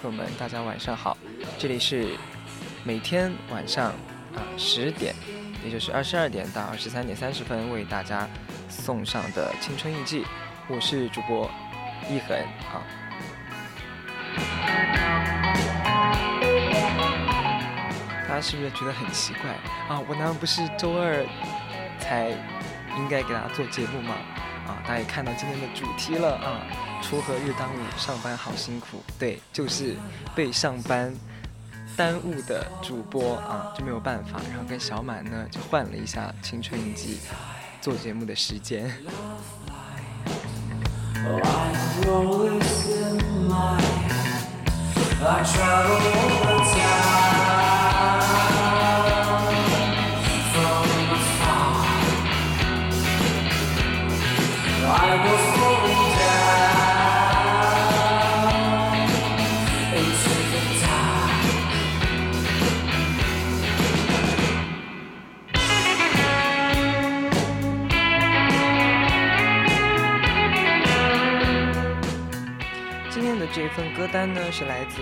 朋友们，大家晚上好！这里是每天晚上啊十点，也就是二十二点到二十三点三十分为大家送上的青春印记，我是主播一恒啊。大家是不是觉得很奇怪啊？我难道不是周二才应该给大家做节目吗？啊，大家也看到今天的主题了啊！锄禾日当午，上班好辛苦。对，就是被上班耽误的主播啊，就没有办法。然后跟小满呢，就换了一下青春印记做节目的时间。单呢是来自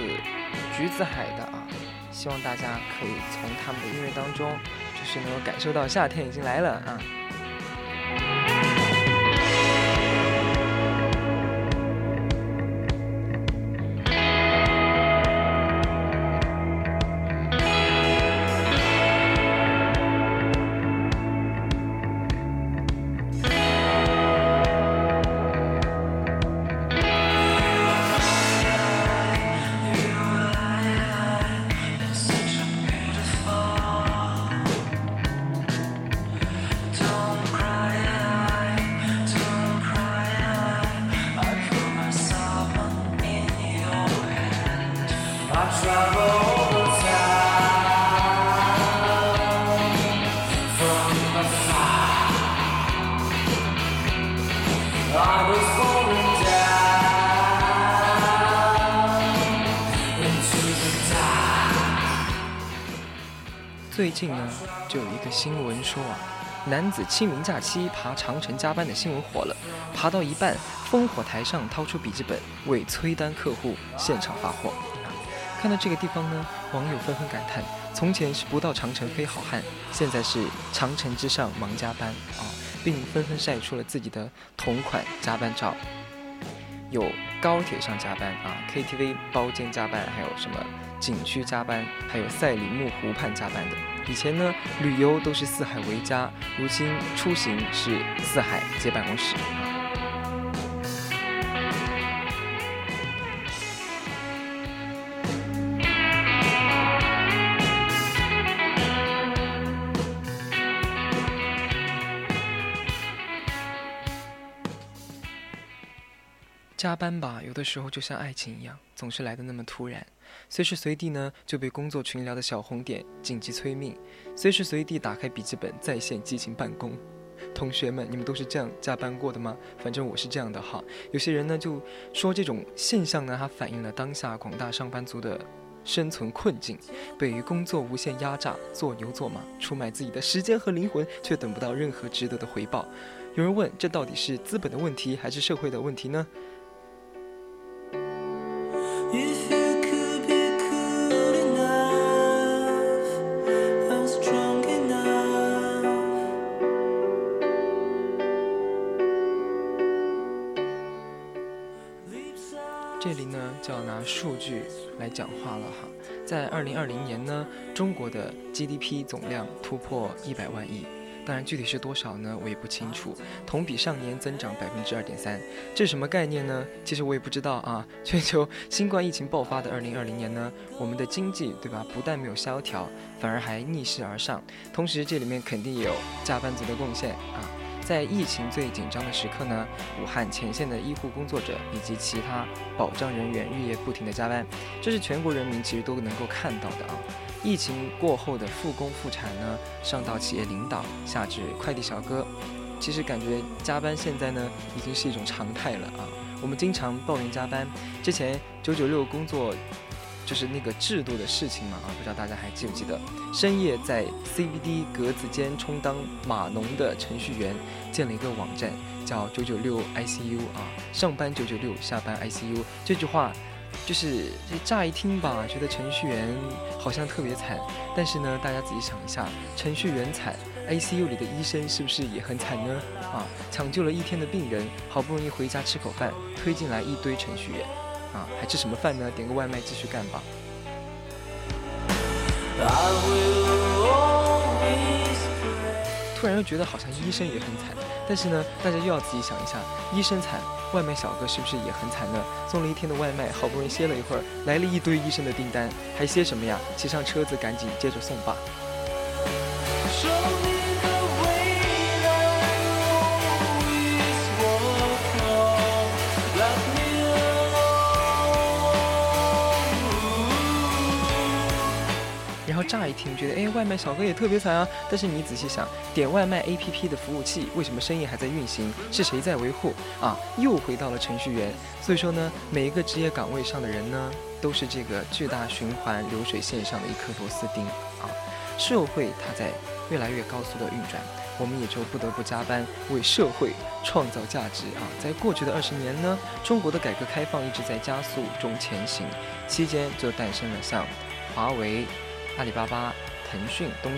橘子海的啊，希望大家可以从他们的音乐当中，就是能够感受到夏天已经来了啊。说啊，男子清明假期爬长城加班的新闻火了，爬到一半，烽火台上掏出笔记本为催单客户现场发货。看到这个地方呢，网友纷纷感叹：从前是不到长城非好汉，现在是长城之上忙加班啊，并纷纷晒出了自己的同款加班照。有高铁上加班啊，KTV 包间加班，还有什么景区加班，还有赛里木湖畔加班的。以前呢，旅游都是四海为家，如今出行是四海接办公室。加班吧，有的时候就像爱情一样，总是来的那么突然。随时随地呢就被工作群聊的小红点紧急催命，随时随地打开笔记本在线激情办公。同学们，你们都是这样加班过的吗？反正我是这样的哈。有些人呢就说这种现象呢，它反映了当下广大上班族的生存困境，被工作无限压榨，做牛做马，出卖自己的时间和灵魂，却等不到任何值得的回报。有人问，这到底是资本的问题，还是社会的问题呢？GDP 总量突破一百万亿，当然具体是多少呢，我也不清楚。同比上年增长百分之二点三，这是什么概念呢？其实我也不知道啊。全球新冠疫情爆发的二零二零年呢，我们的经济对吧，不但没有萧条，反而还逆势而上。同时，这里面肯定也有加班族的贡献啊。在疫情最紧张的时刻呢，武汉前线的医护工作者以及其他保障人员日夜不停的加班，这是全国人民其实都能够看到的啊。疫情过后的复工复产呢，上到企业领导，下至快递小哥，其实感觉加班现在呢已经是一种常态了啊。我们经常抱怨加班，之前九九六工作。就是那个制度的事情嘛啊，不知道大家还记不记得？深夜在 CBD 格子间充当码农的程序员建了一个网站，叫九九六 ICU 啊，上班九九六，下班 ICU。这句话就是乍一听吧，觉得程序员好像特别惨，但是呢，大家仔细想一下，程序员惨，ICU 里的医生是不是也很惨呢？啊，抢救了一天的病人，好不容易回家吃口饭，推进来一堆程序员。啊，还吃什么饭呢？点个外卖继续干吧。突然又觉得好像医生也很惨，但是呢，大家又要仔细想一下，医生惨，外卖小哥是不是也很惨呢？送了一天的外卖，好不容易歇了一会儿，来了一堆医生的订单，还歇什么呀？骑上车子赶紧接着送吧。乍一听觉得，哎，外卖小哥也特别惨啊。但是你仔细想，点外卖 APP 的服务器为什么生意还在运行？是谁在维护？啊，又回到了程序员。所以说呢，每一个职业岗位上的人呢，都是这个巨大循环流水线上的一颗螺丝钉啊。社会它在越来越高速的运转，我们也就不得不加班为社会创造价值啊。在过去的二十年呢，中国的改革开放一直在加速中前行，期间就诞生了像华为。阿里巴巴、腾讯、东、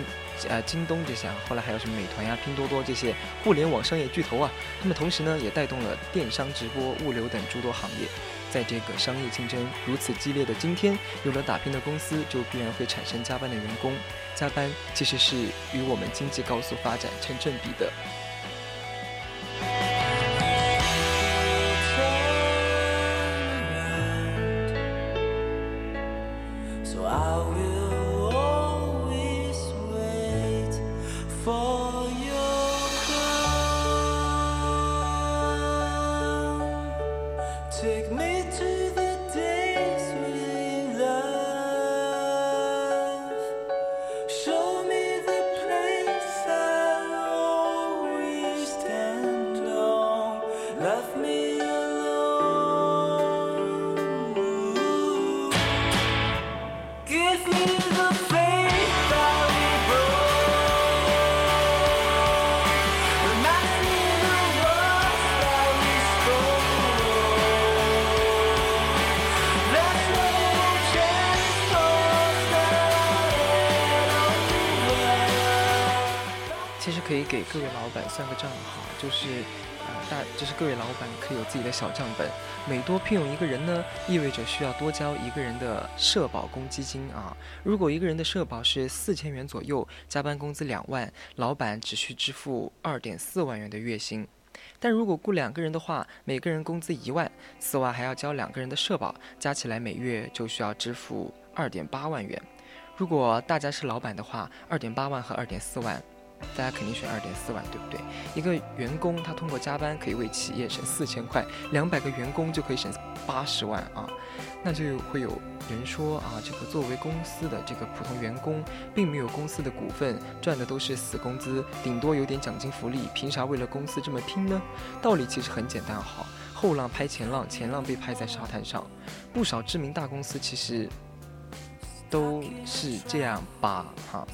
呃、京东这些啊，后来还有什么美团呀、拼多多这些互联网商业巨头啊，他们同时呢也带动了电商、直播、物流等诸多行业。在这个商业竞争如此激烈的今天，有了打拼的公司，就必然会产生加班的员工。加班其实是与我们经济高速发展成正比的。给各位老板算个账哈，就是，呃，大就是各位老板可以有自己的小账本，每多聘用一个人呢，意味着需要多交一个人的社保公积金啊。如果一个人的社保是四千元左右，加班工资两万，老板只需支付二点四万元的月薪。但如果雇两个人的话，每个人工资一万，此外还要交两个人的社保，加起来每月就需要支付二点八万元。如果大家是老板的话，二点八万和二点四万。大家肯定选二点四万，对不对？一个员工他通过加班可以为企业省四千块，两百个员工就可以省八十万啊。那就会有人说啊，这个作为公司的这个普通员工，并没有公司的股份，赚的都是死工资，顶多有点奖金福利，凭啥为了公司这么拼呢？道理其实很简单，哈，后浪拍前浪，前浪被拍在沙滩上，不少知名大公司其实都是这样吧，哈，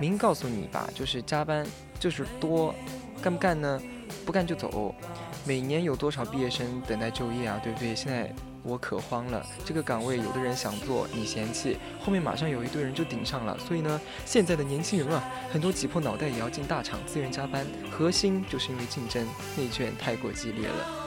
明告诉你吧，就是加班就是多，干不干呢？不干就走。每年有多少毕业生等待就业啊？对不对？现在。我可慌了，这个岗位有的人想做，你嫌弃，后面马上有一堆人就顶上了。所以呢，现在的年轻人啊，很多挤破脑袋也要进大厂，自愿加班，核心就是因为竞争内卷太过激烈了。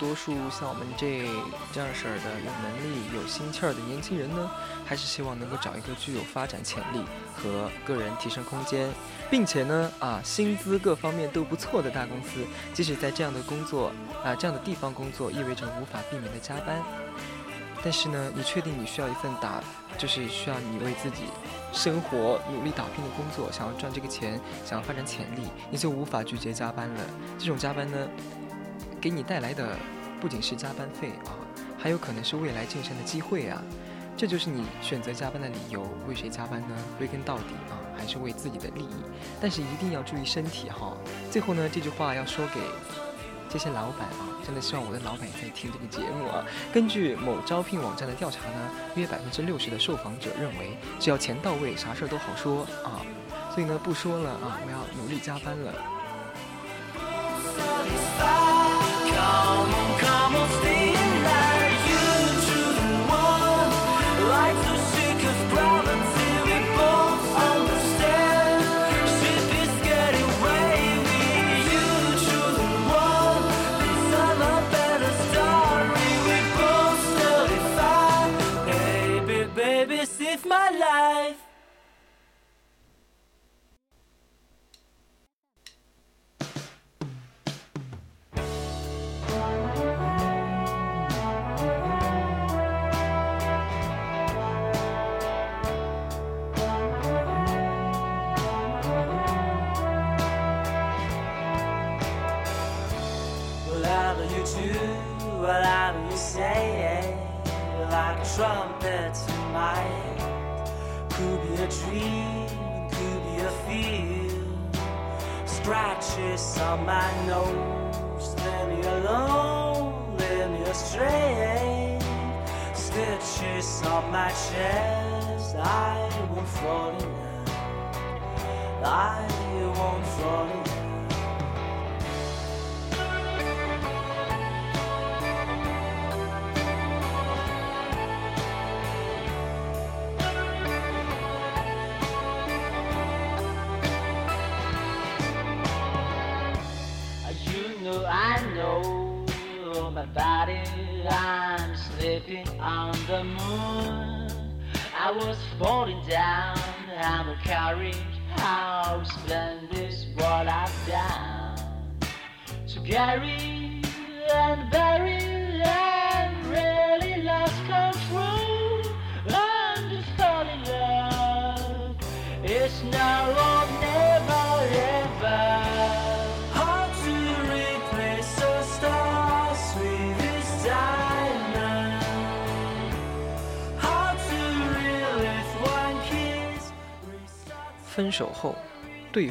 多数像我们这这样式儿的有能力、有心气儿的年轻人呢，还是希望能够找一个具有发展潜力和个人提升空间，并且呢啊薪资各方面都不错的大公司。即使在这样的工作啊这样的地方工作，意味着无法避免的加班。但是呢，你确定你需要一份打就是需要你为自己生活努力打拼的工作，想要赚这个钱，想要发展潜力，你就无法拒绝加班了。这种加班呢？给你带来的不仅是加班费啊，还有可能是未来晋升的机会啊，这就是你选择加班的理由。为谁加班呢？归根到底啊，还是为自己的利益。但是一定要注意身体哈。最后呢，这句话要说给这些老板啊，真的希望我的老板也在听这个节目啊。根据某招聘网站的调查呢，约百分之六十的受访者认为，只要钱到位，啥事儿都好说啊。所以呢，不说了啊，我要努力加班了。come on stay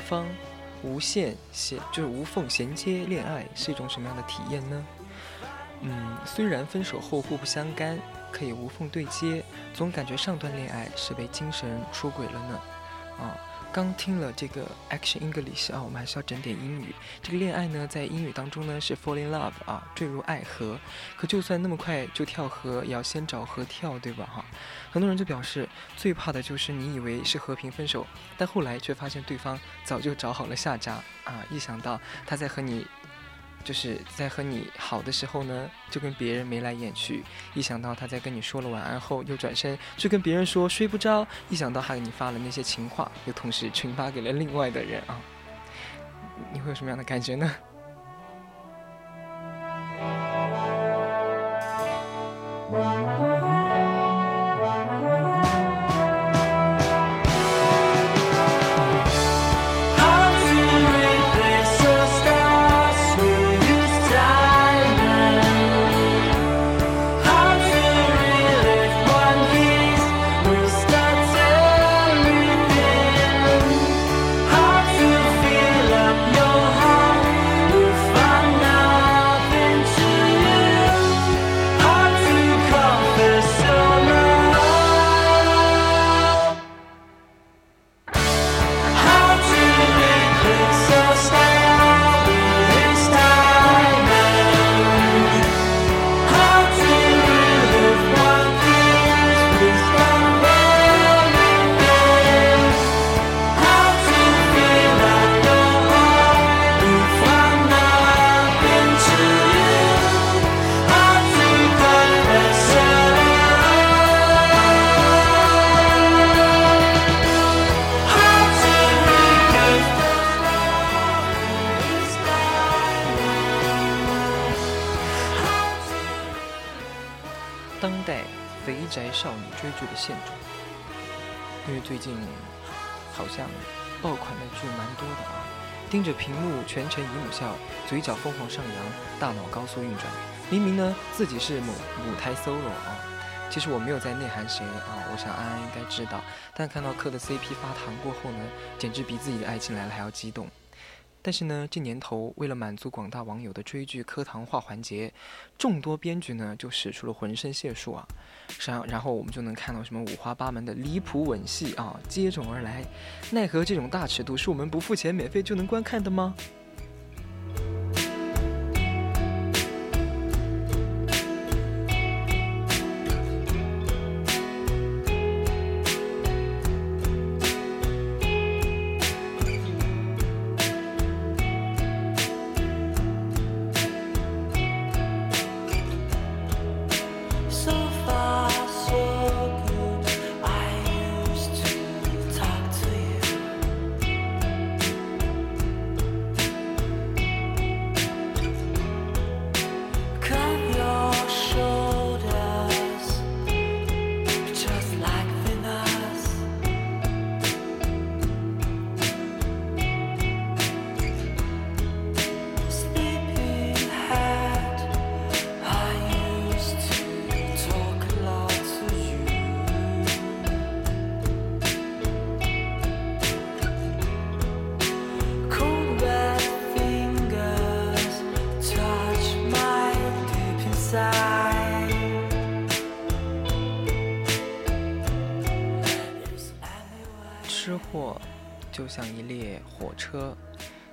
方无限衔就是无缝衔接恋爱是一种什么样的体验呢？嗯，虽然分手后互不相干，可以无缝对接，总感觉上段恋爱是被精神出轨了呢。啊。刚听了这个 Action English 啊，我们还是要整点英语。这个恋爱呢，在英语当中呢是 fall in love 啊，坠入爱河。可就算那么快就跳河，也要先找河跳，对吧？哈，很多人就表示最怕的就是你以为是和平分手，但后来却发现对方早就找好了下家啊！一想到他在和你。就是在和你好的时候呢，就跟别人眉来眼去；一想到他在跟你说了晚安后，又转身去跟别人说睡不着；一想到他给你发了那些情话，又同时群发给了另外的人啊，你会有什么样的感觉呢？是母母胎 solo 啊，其实我没有在内涵谁啊，我想安安应该知道。但看到磕的 CP 发糖过后呢，简直比自己的爱情来了还要激动。但是呢，这年头为了满足广大网友的追剧磕糖化环节，众多编剧呢就使出了浑身解数啊，然然后我们就能看到什么五花八门的离谱吻戏啊接踵而来，奈何这种大尺度是我们不付钱免费就能观看的吗？像一列火车，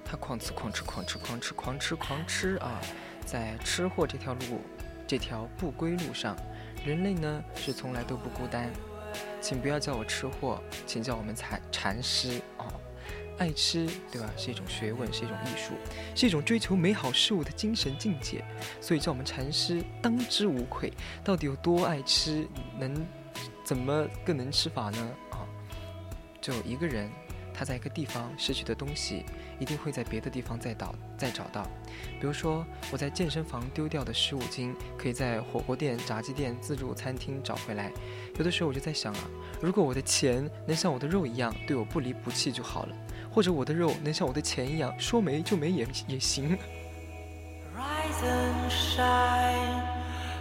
它哐哧哐哧哐哧哐哧哐哧哐哧啊，在吃货这条路，这条不归路上，人类呢是从来都不孤单。请不要叫我吃货，请叫我们禅禅师哦。爱吃，对吧？是一种学问，是一种艺术，是一种追求美好事物的精神境界。所以叫我们禅师当之无愧。到底有多爱吃，能怎么更能吃法呢？啊，就一个人。他在一个地方失去的东西，一定会在别的地方再找再找到。比如说，我在健身房丢掉的十五斤，可以在火锅店、炸鸡店、自助餐厅找回来。有的时候我就在想啊，如果我的钱能像我的肉一样对我不离不弃就好了，或者我的肉能像我的钱一样说没就没也也行。Rise and shine,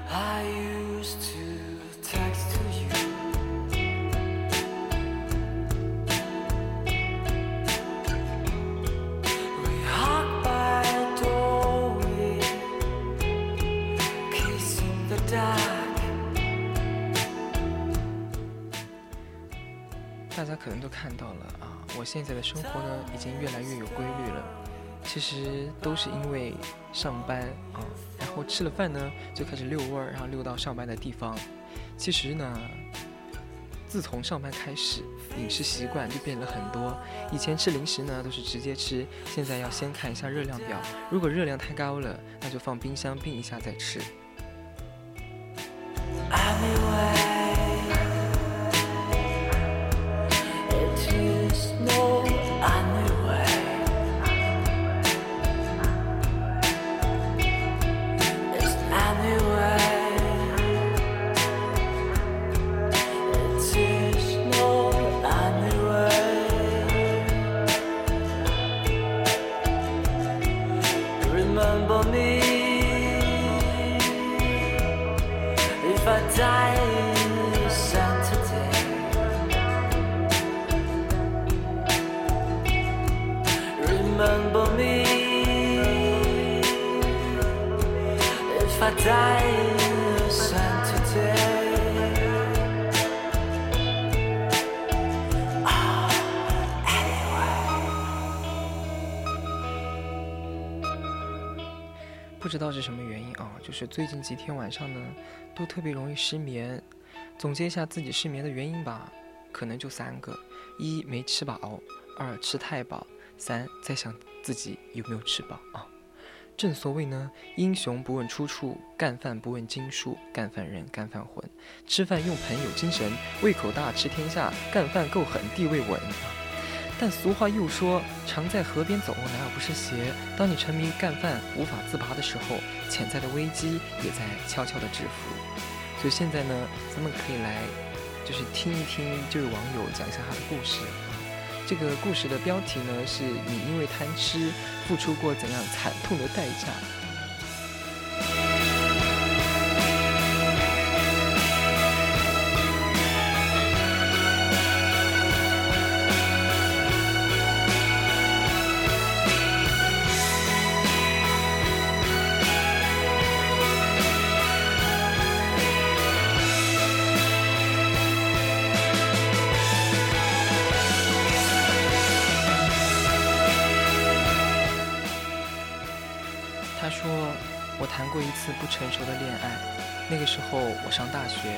I used to text to 大家可能都看到了啊，我现在的生活呢已经越来越有规律了。其实都是因为上班啊，然后吃了饭呢就开始遛弯儿，然后遛到上班的地方。其实呢，自从上班开始，饮食习惯就变了很多。以前吃零食呢，都是直接吃，现在要先看一下热量表，如果热量太高了，那就放冰箱冰一下再吃。道是什么原因啊，就是最近几天晚上呢，都特别容易失眠。总结一下自己失眠的原因吧，可能就三个：一没吃饱，二吃太饱，三在想自己有没有吃饱啊。正所谓呢，英雄不问出处，干饭不问斤数，干饭人干饭魂，吃饭用盆有精神，胃口大吃天下，干饭够狠地位稳。但俗话又说，常在河边走，哪有不湿鞋？当你沉迷干饭无法自拔的时候，潜在的危机也在悄悄的制服。所以现在呢，咱们可以来，就是听一听这位网友讲一下他的故事。这个故事的标题呢，是你因为贪吃付出过怎样惨痛的代价？次不成熟的恋爱，那个时候我上大学，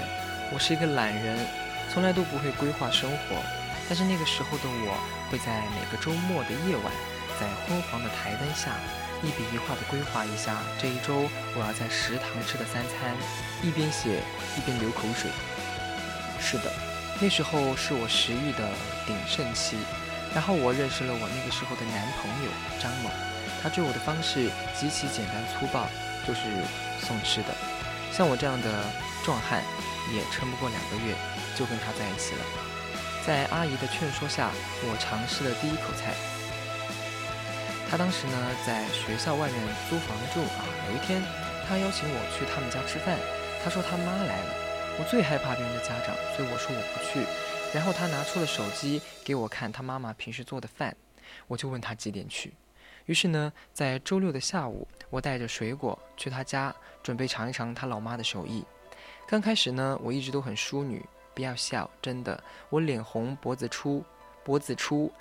我是一个懒人，从来都不会规划生活。但是那个时候的我，会在每个周末的夜晚，在昏黄的台灯下，一笔一画地规划一下这一周我要在食堂吃的三餐，一边写一边流口水。是的，那时候是我食欲的鼎盛期，然后我认识了我那个时候的男朋友张某，他追我的方式极其简单粗暴。就是送吃的，像我这样的壮汉，也撑不过两个月，就跟他在一起了。在阿姨的劝说下，我尝试了第一口菜。他当时呢在学校外面租房住啊。有一天，他邀请我去他们家吃饭。他说他妈来了。我最害怕别人的家长，所以我说我不去。然后他拿出了手机给我看他妈妈平时做的饭，我就问他几点去。于是呢，在周六的下午，我带着水果去他家，准备尝一尝他老妈的手艺。刚开始呢，我一直都很淑女，不要笑，真的，我脸红，脖子粗，脖子粗，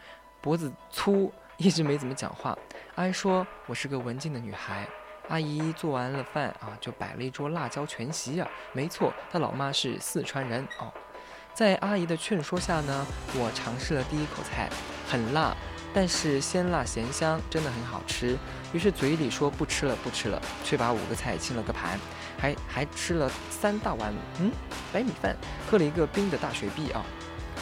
脖子粗，一直没怎么讲话。阿姨说我是个文静的女孩。阿姨做完了饭啊，就摆了一桌辣椒全席啊。没错，她老妈是四川人哦。在阿姨的劝说下呢，我尝试了第一口菜，很辣。但是鲜辣咸香，真的很好吃。于是嘴里说不吃了不吃了，却把五个菜清了个盘，还还吃了三大碗嗯白米饭，喝了一个冰的大雪碧啊。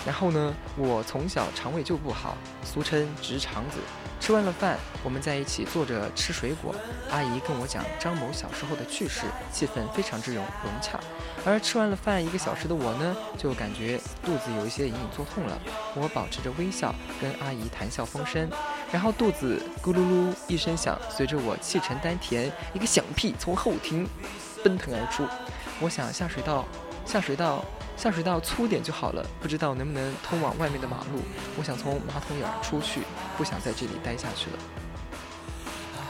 然后呢，我从小肠胃就不好，俗称直肠子。吃完了饭，我们在一起坐着吃水果。阿姨跟我讲张某小时候的趣事，气氛非常之融融洽。而吃完了饭一个小时的我呢，就感觉肚子有一些隐隐作痛了。我保持着微笑跟阿姨谈笑风生，然后肚子咕噜噜一声响，随着我气沉丹田，一个响屁从后庭奔腾而出。我想下水道，下水道。下水道粗点就好了，不知道能不能通往外面的马路。我想从马桶眼出去，不想在这里待下去了。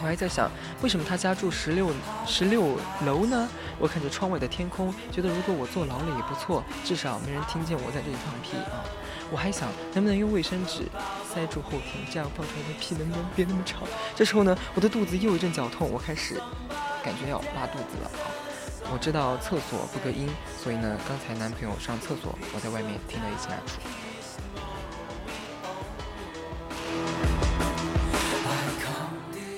我还在想，为什么他家住十六十六楼呢？我看着窗外的天空，觉得如果我坐牢了也不错，至少没人听见我在这里放屁啊。我还想能不能用卫生纸塞住后庭，这样放出来的屁能不能别那么吵。这时候呢，我的肚子又一阵绞痛，我开始感觉要拉肚子了啊！我知道厕所不隔音，所以呢，刚才男朋友上厕所，我在外面听了一清二楚。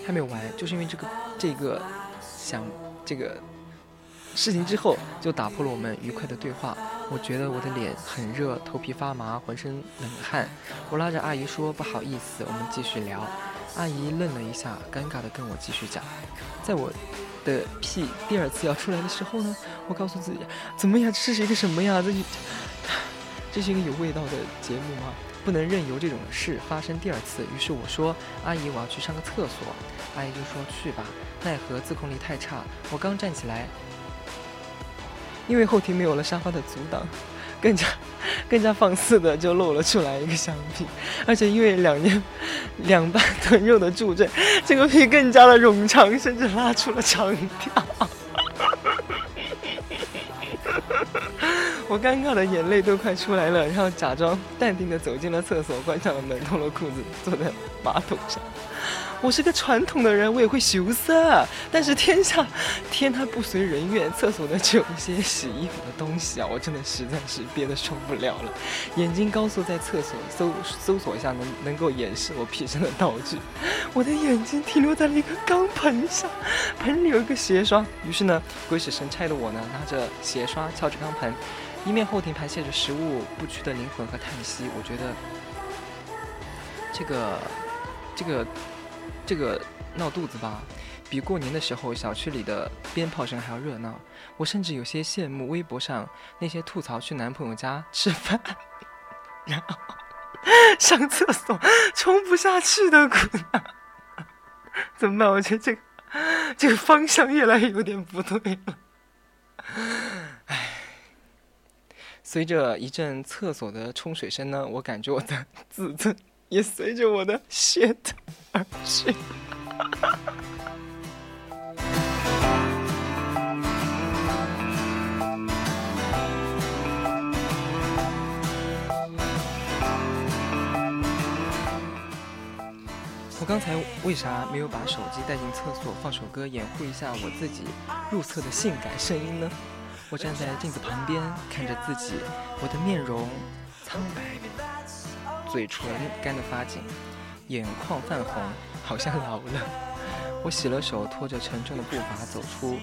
还没有完，就是因为这个这个想这个事情之后，就打破了我们愉快的对话。我觉得我的脸很热，头皮发麻，浑身冷汗。我拉着阿姨说：“不好意思，我们继续聊。”阿姨愣了一下，尴尬的跟我继续讲。在我的屁第二次要出来的时候呢，我告诉自己：“怎么样？这是一个什么呀？这这是一个有味道的节目吗？不能任由这种事发生第二次。”于是我说：“阿姨，我要去上个厕所。”阿姨就说：“去吧。”奈何自控力太差，我刚站起来，因为后庭没有了沙发的阻挡，更加 更加放肆的就露了出来一个香屁，而且因为两年两半臀肉的助阵，这个屁更加的冗长，甚至拉出了长条。我尴尬的眼泪都快出来了，然后假装淡定的走进了厕所，关上了门，脱了裤子，坐在马桶上。我是个传统的人，我也会羞涩。但是天下天它不随人愿，厕所呢只有一些洗衣服的东西啊！我真的实在是憋得受不了了，眼睛高速在厕所搜搜索一下能能够掩饰我屁声的道具。我的眼睛停留在了一个钢盆上，盆里有一个鞋刷。于是呢，鬼使神差的我呢，拿着鞋刷敲着钢盆，一面后庭排泄着食物不屈的灵魂和叹息。我觉得这个这个。这个闹肚子吧，比过年的时候小区里的鞭炮声还要热闹。我甚至有些羡慕微博上那些吐槽去男朋友家吃饭，然后上厕所冲不下去的姑娘。怎么办？我觉得这个这个方向越来越有点不对了。唉，随着一阵厕所的冲水声呢，我感觉我的自尊。也随着我的血的而去。我刚才为啥没有把手机带进厕所放首歌掩护一下我自己入厕的性感声音呢？我站在镜子旁边看着自己，我的面容苍白。嘴唇干得发紧，眼眶泛红，好像老了。我洗了手，拖着沉重的步伐走出，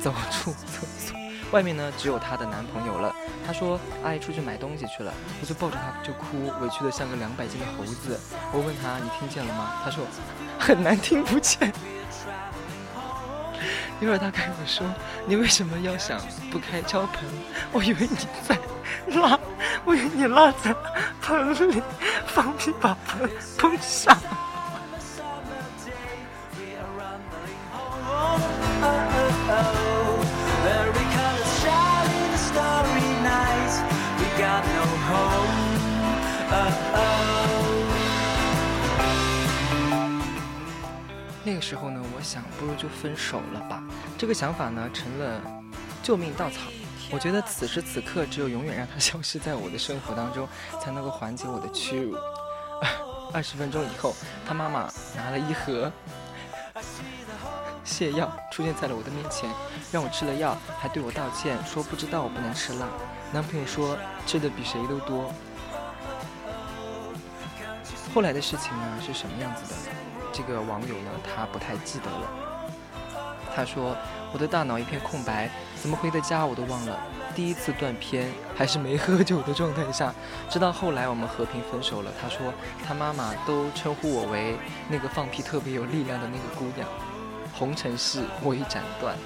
走出厕所。外面呢，只有她的男朋友了。她说：“阿姨出去买东西去了。”我就抱着她就哭，委屈的像个两百斤的猴子。我问她：“你听见了吗？”她说：“ 很难听不见。”一会儿他开口说：“你为什么要想不开胶盆？我以为你在拉。”我以为你拉在盆里，放屁把盆碰上。个时候呢，我想，不如就分手了吧。这个想法呢，成了救命稻草。我觉得此时此刻，只有永远让他消失在我的生活当中，才能够缓解我的屈辱。二十分钟以后，他妈妈拿了一盒 泻药出现在了我的面前，让我吃了药，还对我道歉，说不知道我不能吃辣。男朋友说吃的比谁都多。后来的事情呢是什么样子的？这个网友呢，他不太记得了。他说。我的大脑一片空白，怎么回的家我都忘了。第一次断片还是没喝酒的状态下，直到后来我们和平分手了。他说他妈妈都称呼我为那个放屁特别有力量的那个姑娘。红尘事我已斩断。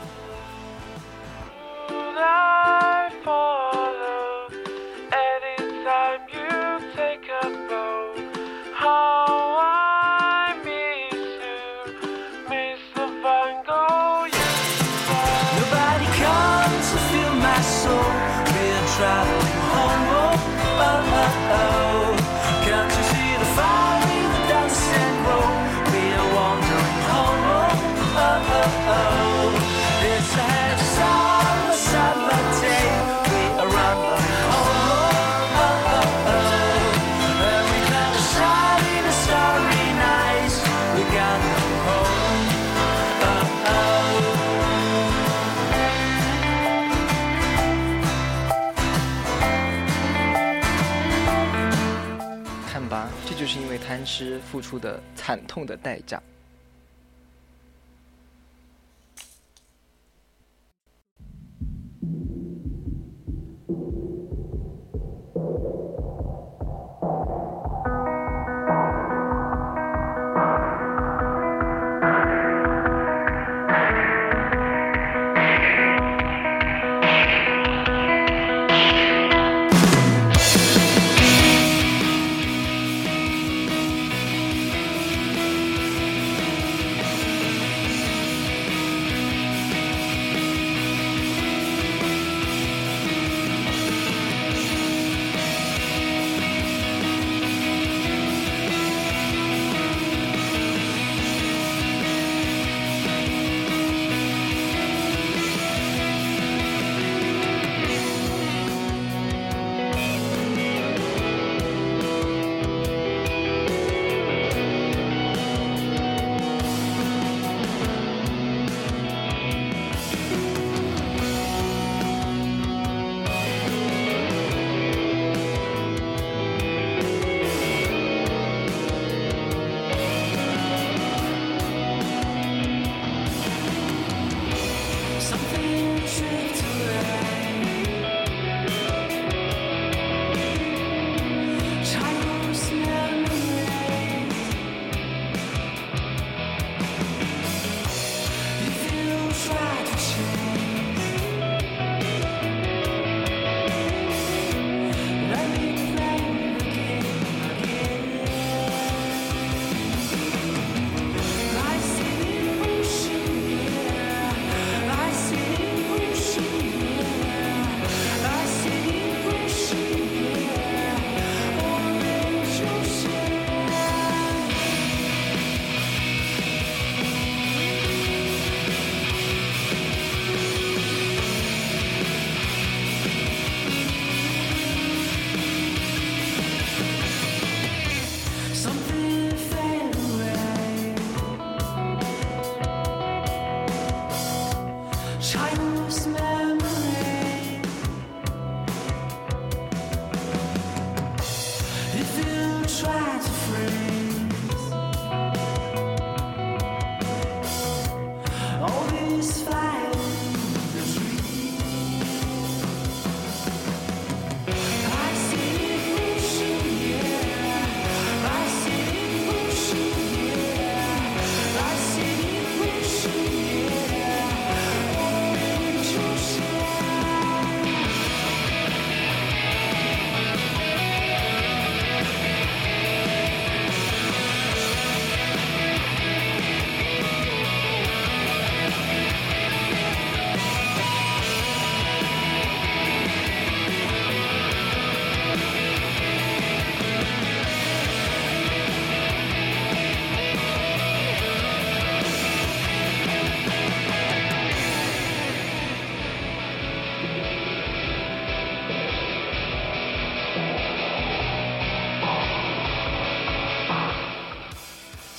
付出的惨痛的代价。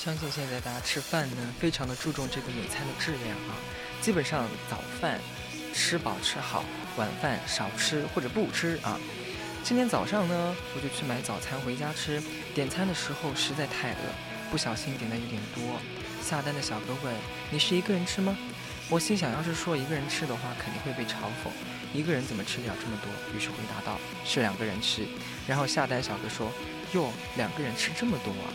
相信现在大家吃饭呢，非常的注重这个每餐的质量啊。基本上早饭吃饱吃好，晚饭少吃或者不吃啊。今天早上呢，我就去买早餐回家吃，点餐的时候实在太饿，不小心点的有点多。下单的小哥问：“你是一个人吃吗？”我心想，要是说一个人吃的话，肯定会被嘲讽。一个人怎么吃得了这么多？于是回答道：“是两个人吃。”然后下单小哥说：“哟，两个人吃这么多啊？”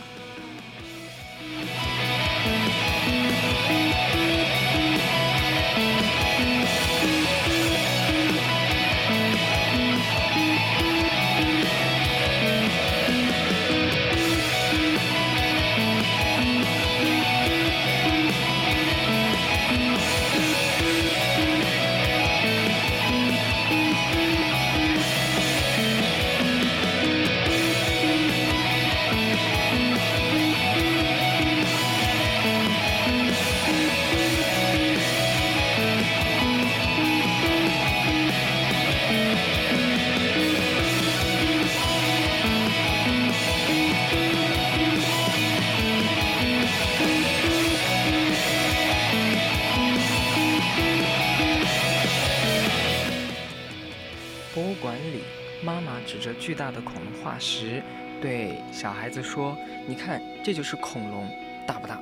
时，对小孩子说：“你看，这就是恐龙，大不大？”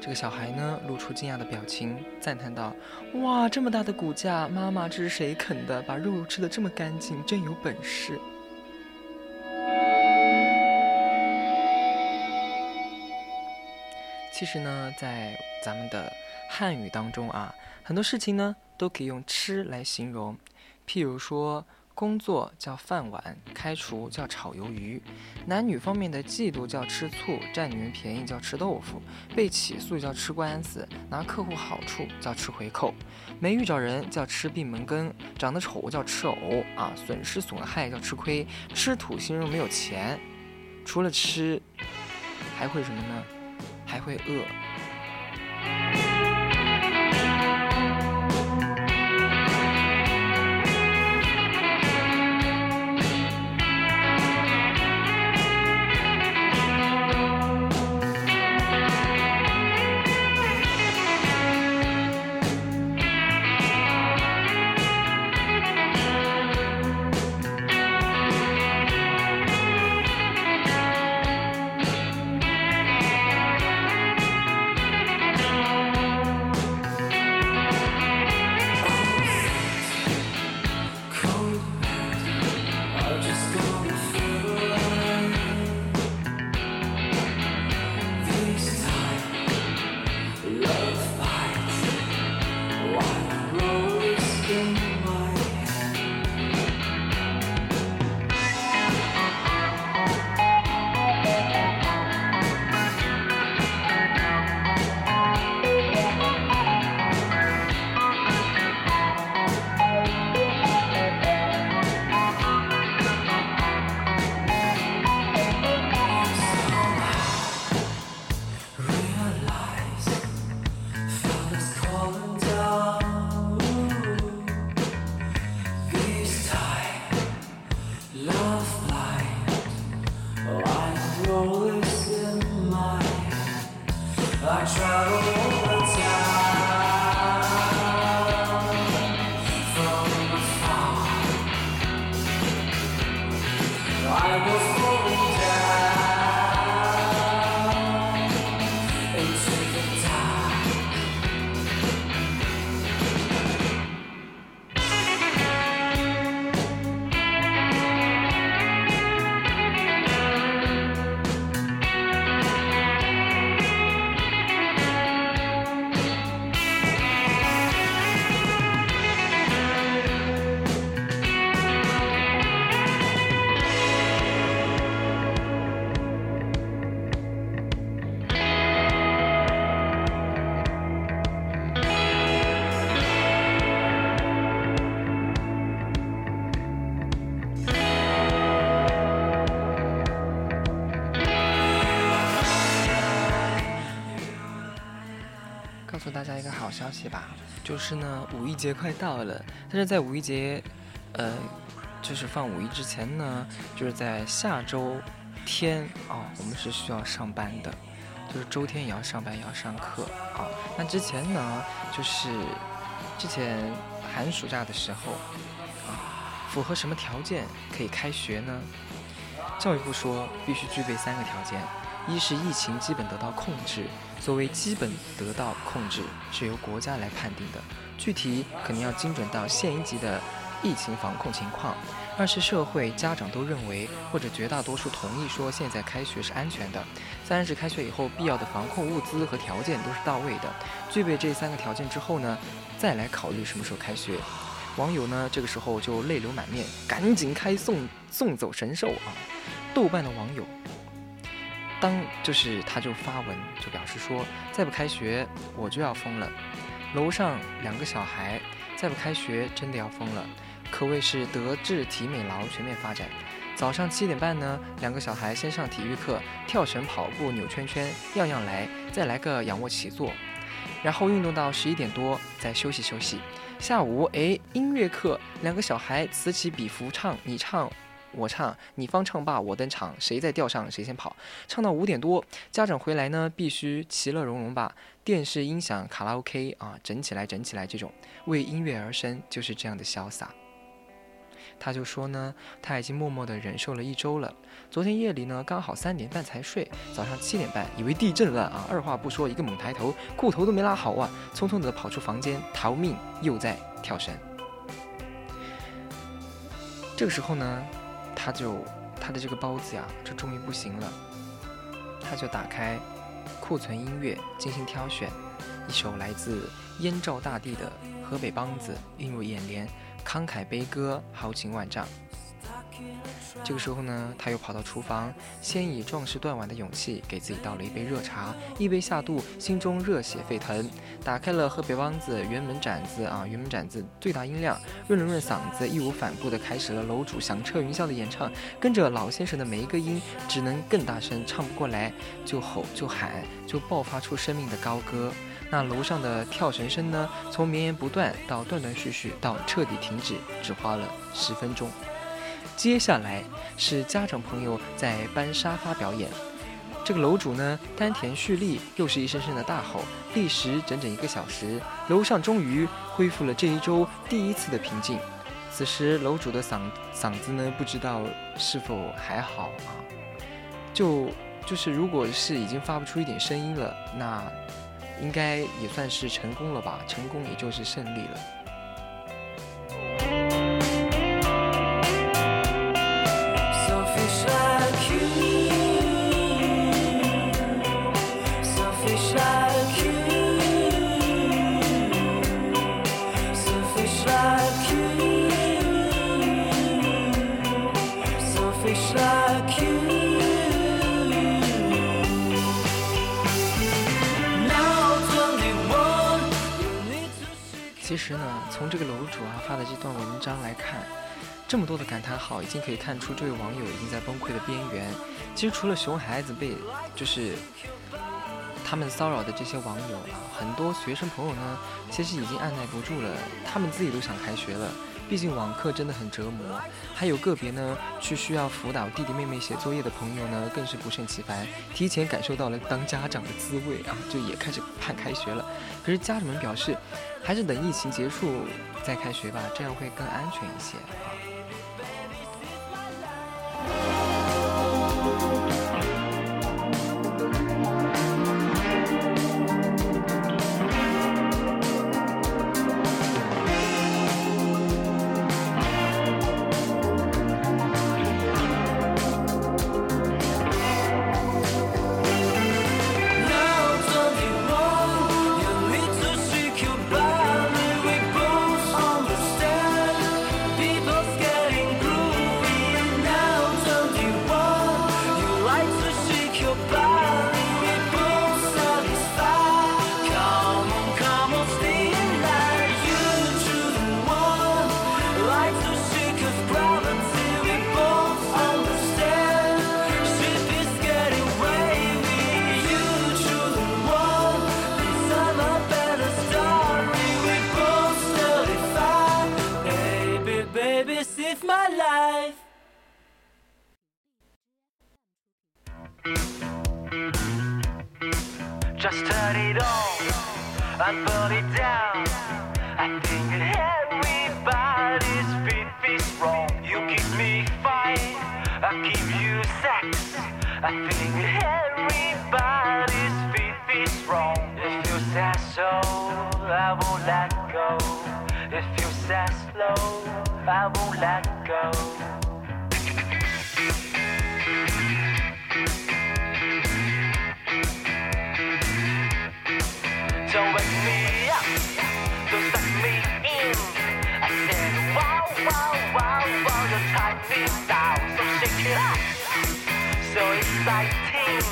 这个小孩呢，露出惊讶的表情，赞叹道：“哇，这么大的骨架，妈妈，这是谁啃的？把肉肉吃的这么干净，真有本事。”其实呢，在咱们的汉语当中啊，很多事情呢都可以用吃来形容，譬如说。工作叫饭碗，开除叫炒鱿鱼，男女方面的嫉妒叫吃醋，占女人便宜叫吃豆腐，被起诉叫吃官司，拿客户好处叫吃回扣，没遇着人叫吃闭门羹，长得丑叫吃藕啊，损失损害叫吃亏，吃土形容没有钱，除了吃，还会什么呢？还会饿。说大家一个好消息吧，就是呢，五一节快到了，但是在五一节，呃，就是放五一之前呢，就是在下周天啊，我们是需要上班的，就是周天也要上班，也要上课啊。那之前呢，就是之前寒暑假的时候啊，符合什么条件可以开学呢？教育部说必须具备三个条件，一是疫情基本得到控制。所谓基本得到控制，是由国家来判定的，具体肯定要精准到县一级的疫情防控情况。二是社会家长都认为，或者绝大多数同意说现在开学是安全的。三是开学以后必要的防控物资和条件都是到位的。具备这三个条件之后呢，再来考虑什么时候开学。网友呢这个时候就泪流满面，赶紧开送送走神兽啊！豆瓣的网友。当就是他就发文就表示说，再不开学我就要疯了。楼上两个小孩再不开学真的要疯了，可谓是德智体美劳全面发展。早上七点半呢，两个小孩先上体育课，跳绳、跑步、扭圈圈，样样来，再来个仰卧起坐，然后运动到十一点多再休息休息。下午哎，音乐课，两个小孩此起彼伏唱，你唱。我唱，你方唱罢我登场，谁在调上谁先跑。唱到五点多，家长回来呢，必须其乐融融吧。电视音响、卡拉 OK 啊，整起来，整起来，这种为音乐而生，就是这样的潇洒。他就说呢，他已经默默地忍受了一周了。昨天夜里呢，刚好三点半才睡，早上七点半以为地震了啊，二话不说，一个猛抬头，裤头都没拉好啊，匆匆地跑出房间逃命，又在跳绳。这个时候呢，他就他的这个包子呀，就终于不行了，他就打开库存音乐进行挑选，一首来自燕赵大地的河北梆子映入眼帘，慷慨悲歌，豪情万丈。这个时候呢，他又跑到厨房，先以壮士断腕的勇气给自己倒了一杯热茶，一杯下肚，心中热血沸腾，打开了河北梆子辕门斩子啊，辕门斩子最大音量，润了润嗓子，义无反顾地开始了楼主响彻云霄的演唱，跟着老先生的每一个音，只能更大声，唱不过来就吼就喊，就爆发出生命的高歌。那楼上的跳绳声呢，从绵延不断到断断续续到彻底停止，只花了十分钟。接下来是家长朋友在搬沙发表演，这个楼主呢丹田蓄力，又是一声声的大吼，历时整整一个小时，楼上终于恢复了这一周第一次的平静。此时楼主的嗓嗓子呢不知道是否还好啊？就就是如果是已经发不出一点声音了，那应该也算是成功了吧？成功也就是胜利了。其实呢，从这个楼主啊发的这段文章来看，这么多的感叹号，已经可以看出这位网友已经在崩溃的边缘。其实除了熊孩子被，就是他们骚扰的这些网友啊，很多学生朋友呢，其实已经按耐不住了，他们自己都想开学了。毕竟网课真的很折磨，还有个别呢去需要辅导弟弟妹妹写作业的朋友呢，更是不胜其烦，提前感受到了当家长的滋味啊，就也开始盼开学了。可是家长们表示，还是等疫情结束再开学吧，这样会更安全一些 exciting.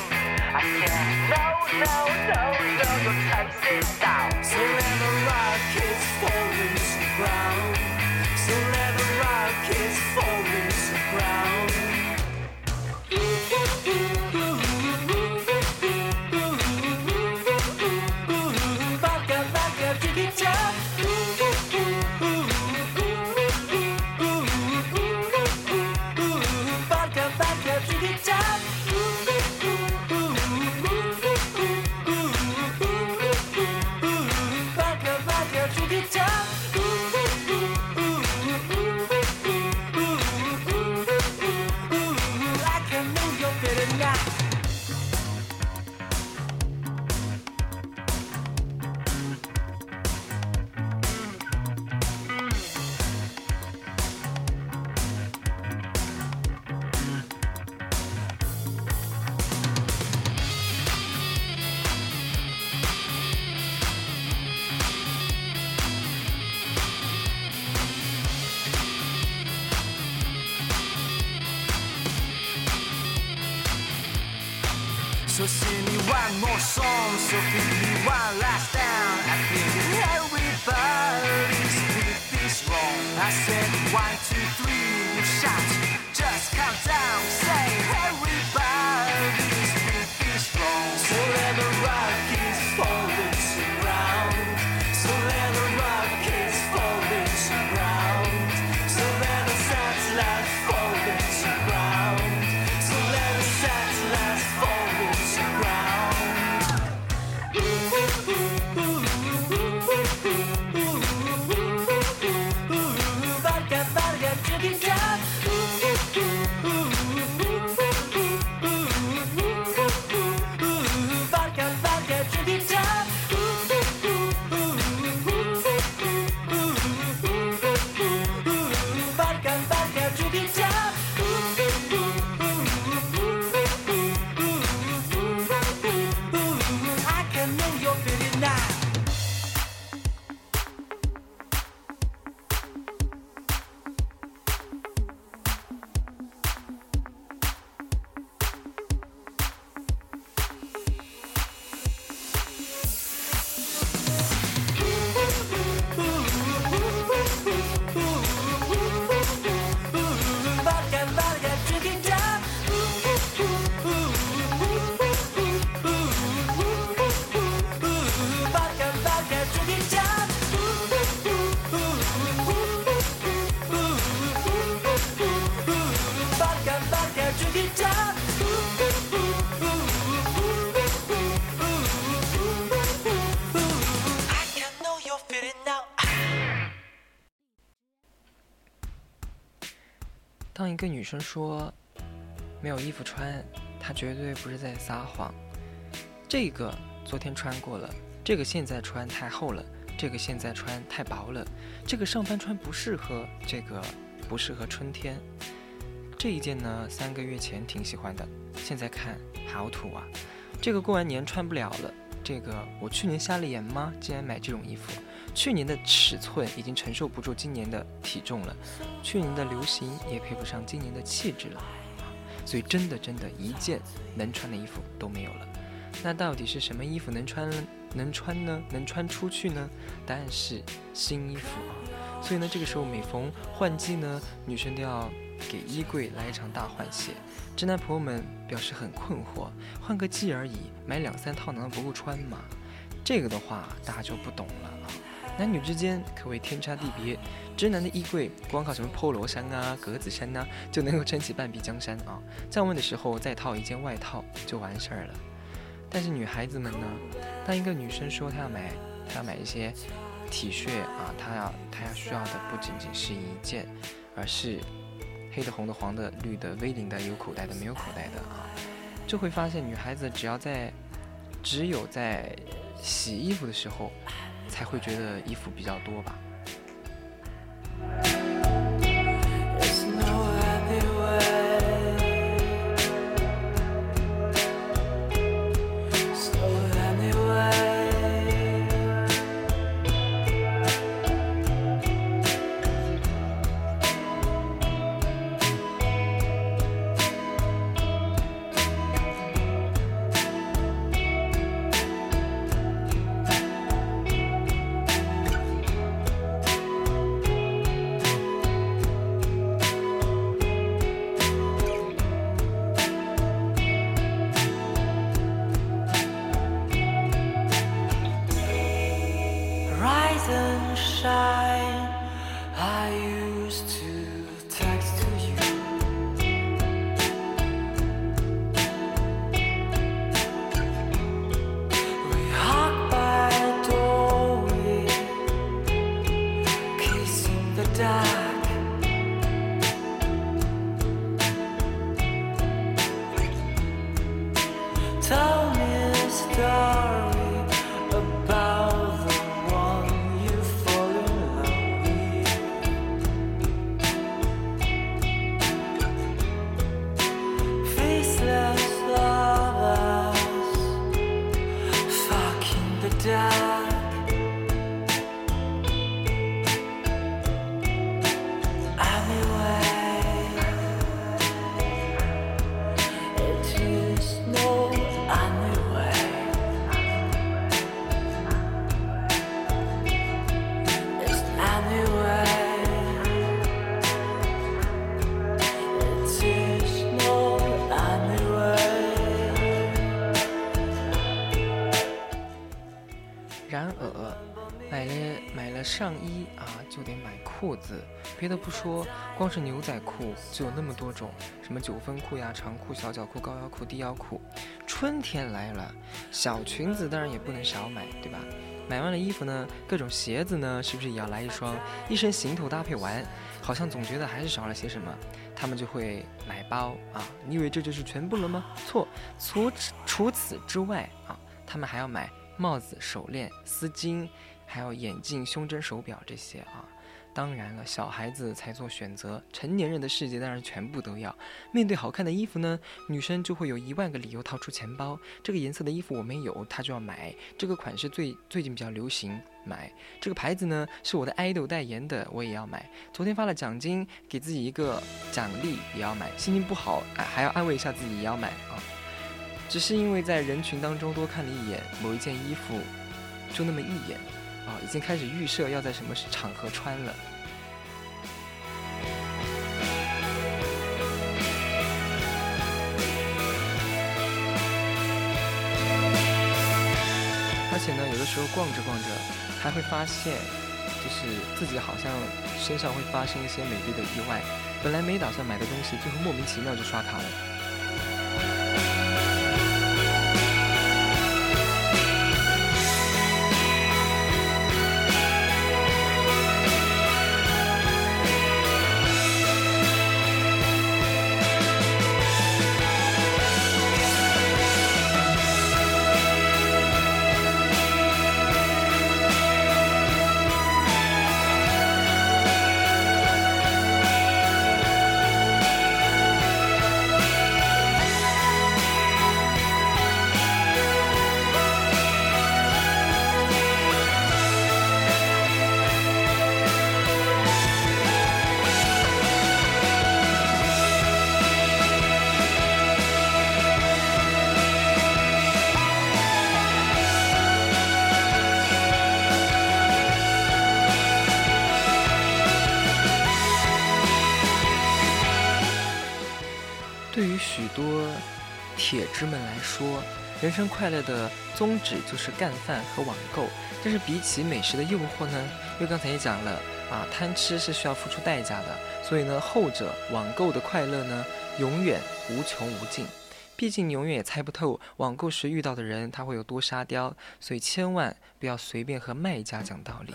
I said, no, no, no, no, your time is 个女生说没有衣服穿，她绝对不是在撒谎。这个昨天穿过了，这个现在穿太厚了，这个现在穿太薄了，这个上班穿不适合，这个不适合春天。这一件呢，三个月前挺喜欢的，现在看好土啊。这个过完年穿不了了，这个我去年瞎了眼吗？竟然买这种衣服。去年的尺寸已经承受不住今年的体重了，去年的流行也配不上今年的气质了，所以真的真的一件能穿的衣服都没有了。那到底是什么衣服能穿能穿呢？能穿出去呢？答案是新衣服啊！所以呢，这个时候每逢换季呢，女生都要给衣柜来一场大换血。直男朋友们表示很困惑，换个季而已，买两三套难道不够穿吗？这个的话大家就不懂了！男女之间可谓天差地别，直男的衣柜光靠什么 polo 衫啊、格子衫呐、就能够撑起半壁江山啊！降温的时候再套一件外套就完事儿了。但是女孩子们呢，当一个女生说她要买，她要买一些 T 恤啊，她要她要需要的不仅仅是一件，而是黑的、红的、黄的、绿的、V 领的、有口袋的、没有口袋的啊，就会发现女孩子只要在只有在洗衣服的时候，才会觉得衣服比较多吧。上衣啊，就得买裤子。别的不说，光是牛仔裤就有那么多种，什么九分裤呀、长裤、小脚裤、高腰裤、低腰裤。春天来了，小裙子当然也不能少买，对吧？买完了衣服呢，各种鞋子呢，是不是也要来一双？一身行头搭配完，好像总觉得还是少了些什么。他们就会买包啊，你以为这就是全部了吗？错，除除此之外啊，他们还要买帽子、手链、丝巾，还有眼镜、胸针、手表这些啊。当然了，小孩子才做选择，成年人的世界当然全部都要。面对好看的衣服呢，女生就会有一万个理由掏出钱包。这个颜色的衣服我没有，她就要买。这个款式最最近比较流行，买。这个牌子呢是我的 idol 代言的，我也要买。昨天发了奖金，给自己一个奖励，也要买。心情不好，哎，还要安慰一下自己，也要买啊。只是因为在人群当中多看了一眼某一件衣服，就那么一眼。啊，已经开始预设要在什么场合穿了。而且呢，有的时候逛着逛着，还会发现，就是自己好像身上会发生一些美丽的意外。本来没打算买的东西，最后莫名其妙就刷卡了。说，人生快乐的宗旨就是干饭和网购。但是比起美食的诱惑呢，因为刚才也讲了啊，贪吃是需要付出代价的。所以呢，后者网购的快乐呢，永远无穷无尽。毕竟你永远也猜不透网购时遇到的人他会有多沙雕，所以千万不要随便和卖家讲道理。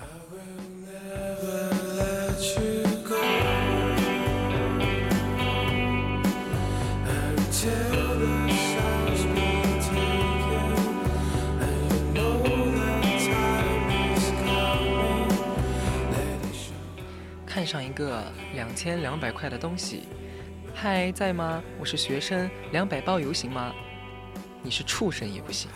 看上一个两千两百块的东西，嗨，在吗？我是学生，两百包邮行吗？你是畜生也不行。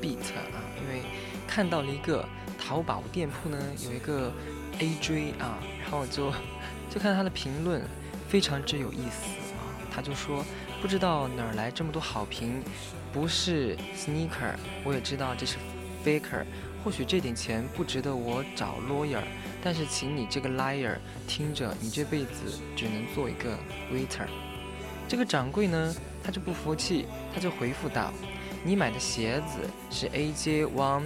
Beat 啊，因为看到了一个淘宝店铺呢，有一个 AJ 啊，然后就就看他的评论，非常之有意思啊。他就说，不知道哪儿来这么多好评，不是 sneaker，我也知道这是 faker，或许这点钱不值得我找 lawyer，但是请你这个 liar，听着，你这辈子只能做一个 waiter。这个掌柜呢，他就不服气，他就回复道。你买的鞋子是 AJ One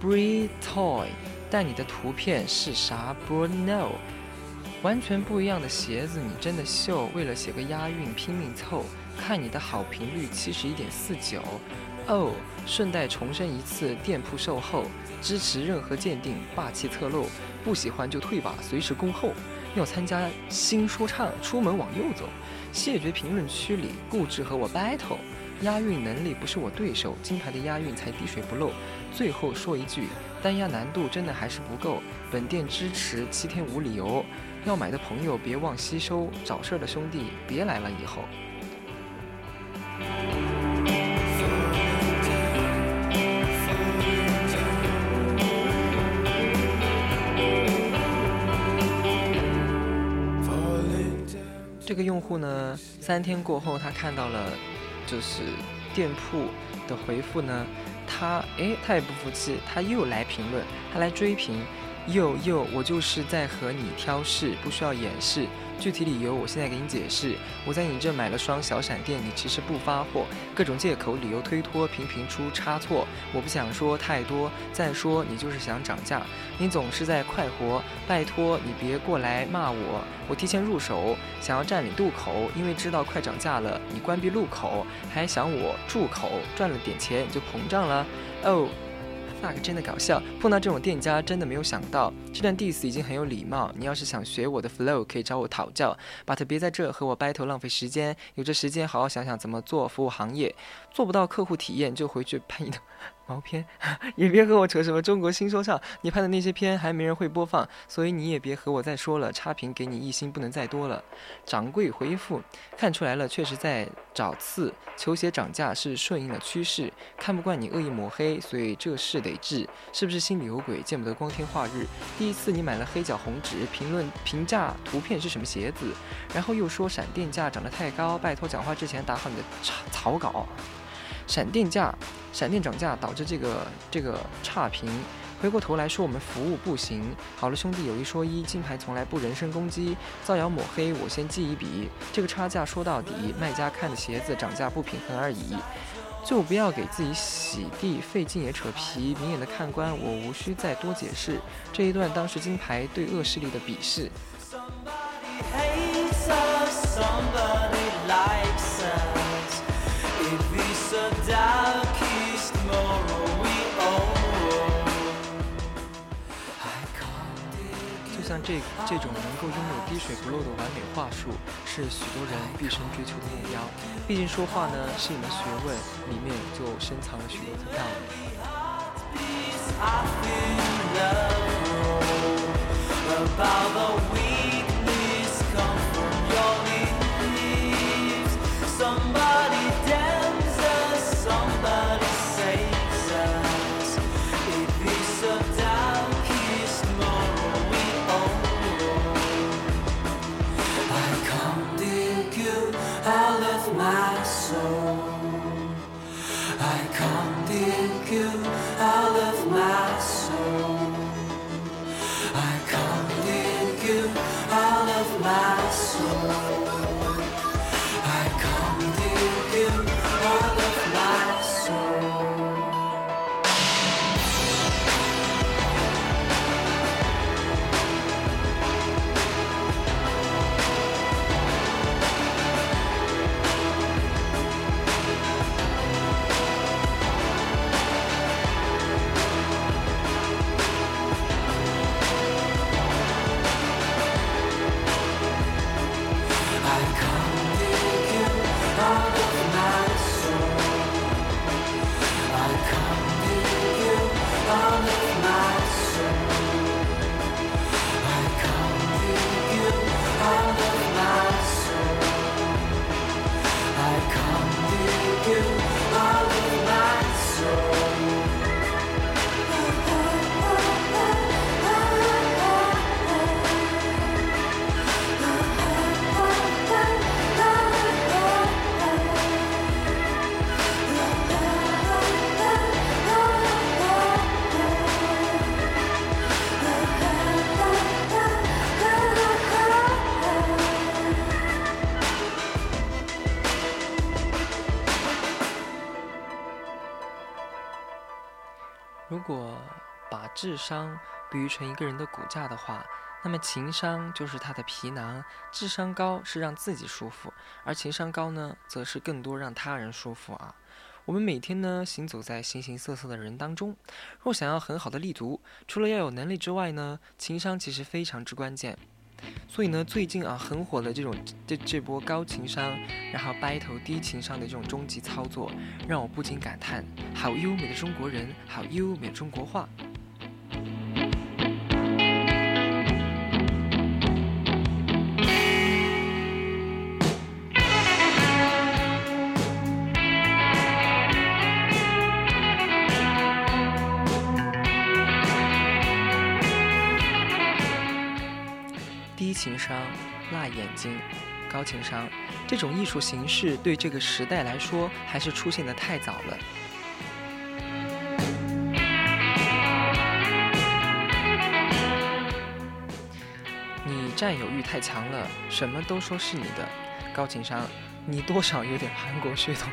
Bree Toy，但你的图片是啥？Bruno，完全不一样的鞋子，你真的秀？为了写个押韵拼命凑，看你的好评率七十一点四九。哦，顺带重申一次，店铺售后，支持任何鉴定，霸气侧漏，不喜欢就退吧，随时恭候。要参加新说唱，出门往右走。谢绝评论区里固执和我 battle。押韵能力不是我对手金牌的押韵才滴水不漏。最后说一句单押难度真的还是不够。本店支持七天无理由要买的朋友别忘吸收找事儿的兄弟别来了以后。这个用户呢三天过后他看到了就是店铺的回复呢，他诶，他也不服气，他又来评论，他来追评，又又，我就是在和你挑事，不需要掩饰。具体理由我现在给你解释。我在你这买了双小闪电，你其实不发货，各种借口理由推脱，频频出差错。我不想说太多，再说你就是想涨价，你总是在快活。拜托你别过来骂我，我提前入手，想要占领渡口，因为知道快涨价了，你关闭路口，还想我住口，赚了点钱你就膨胀了。哦。那可真的搞笑，碰到这种店家真的没有想到。这段 diss 已经很有礼貌，你要是想学我的 flow，可以找我讨教，but 别在这和我 battle 浪费时间，有这时间好好想想怎么做服务行业，做不到客户体验就回去拍你的。毛片，也别和我扯什么中国新说唱，你拍的那些片还没人会播放，所以你也别和我再说了。差评给你一星，不能再多了。掌柜回复，看出来了，确实在找刺。球鞋涨价是顺应了趋势，看不惯你恶意抹黑，所以这事得治。是不是心里有鬼，见不得光天化日？第一次你买了黑脚红纸，评论评价图片是什么鞋子，然后又说闪电价涨得太高，拜托讲话之前打好你的草稿。闪电价，闪电涨价导致这个这个差评。回过头来说我们服务不行。好了，兄弟有一说一，金牌从来不人身攻击，造谣抹黑我先记一笔。这个差价说到底，卖家看的鞋子涨价不平衡而已。就不要给自己洗地费劲也扯皮。明眼的看官，我无需再多解释。这一段当时金牌对恶势力的鄙视。这这种能够拥有滴水不漏的完美话术，是许多人毕生追求的目标。毕竟说话呢是一门学问，里面就深藏了许多的道理。商比喻成一个人的骨架的话，那么情商就是他的皮囊。智商高是让自己舒服，而情商高呢，则是更多让他人舒服啊。我们每天呢，行走在形形色色的人当中，若想要很好的立足，除了要有能力之外呢，情商其实非常之关键。所以呢，最近啊很火的这种这这波高情商，然后掰头低情商的这种终极操作，让我不禁感叹：好优美的中国人，好优美的中国话。低情商，辣眼睛。高情商，这种艺术形式对这个时代来说还是出现的太早了。占有欲太强了，什么都说是你的。高情商，你多少有点韩国血统。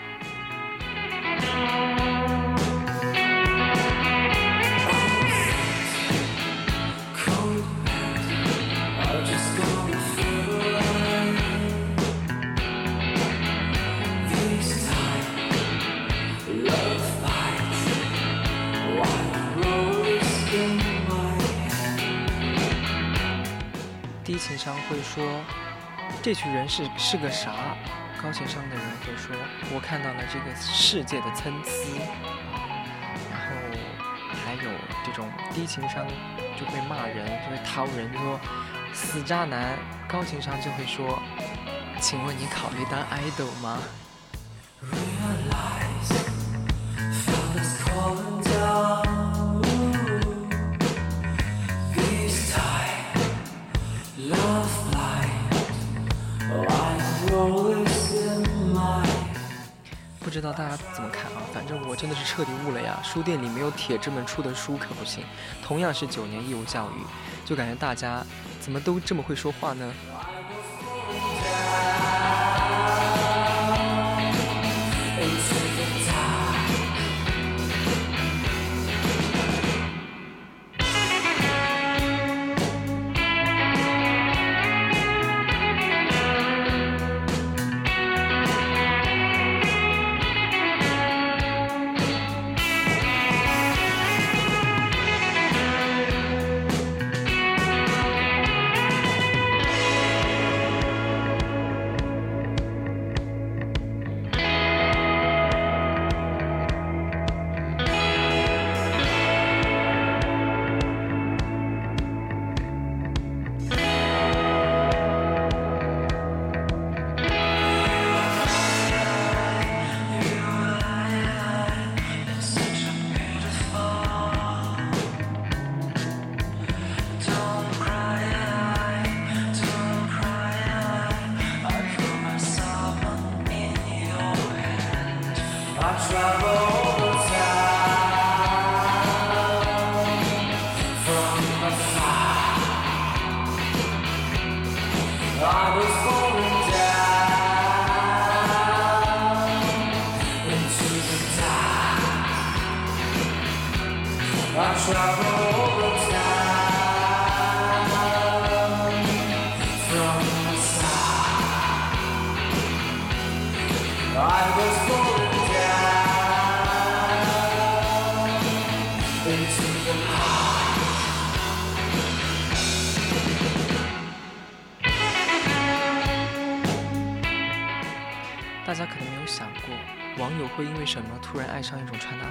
低情商会说，这群人是是个啥？高情商的人会说，我看到了这个世界的参差。然后还有这种低情商就会骂人，就会掏人，就说死渣男。高情商就会说，请问你考虑当 idol 吗？不知道大家怎么看啊？反正我真的是彻底悟了呀！书店里没有铁子们出的书可不行。同样是九年义务教育，就感觉大家怎么都这么会说话呢？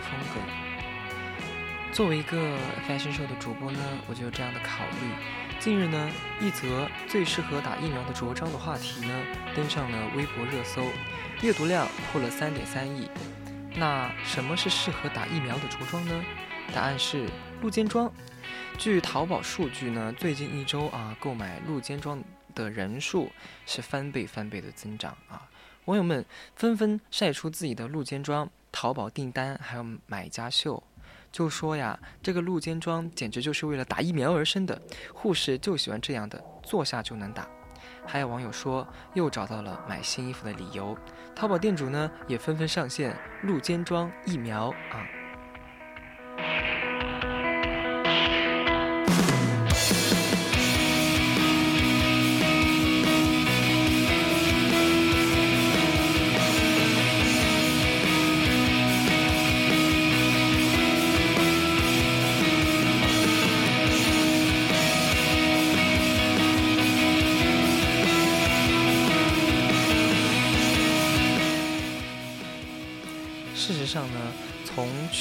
风格。作为一个 fashion show 的主播呢，我就有这样的考虑。近日呢，一则最适合打疫苗的着装的话题呢，登上了微博热搜，阅读量破了三点三亿。那什么是适合打疫苗的着装呢？答案是露肩装。据淘宝数据呢，最近一周啊，购买露肩装的人数是翻倍翻倍的增长啊。网友们纷纷晒出自己的露肩装淘宝订单，还有买家秀，就说呀，这个露肩装简直就是为了打疫苗而生的，护士就喜欢这样的，坐下就能打。还有网友说，又找到了买新衣服的理由，淘宝店主呢也纷纷上线露肩装疫苗啊。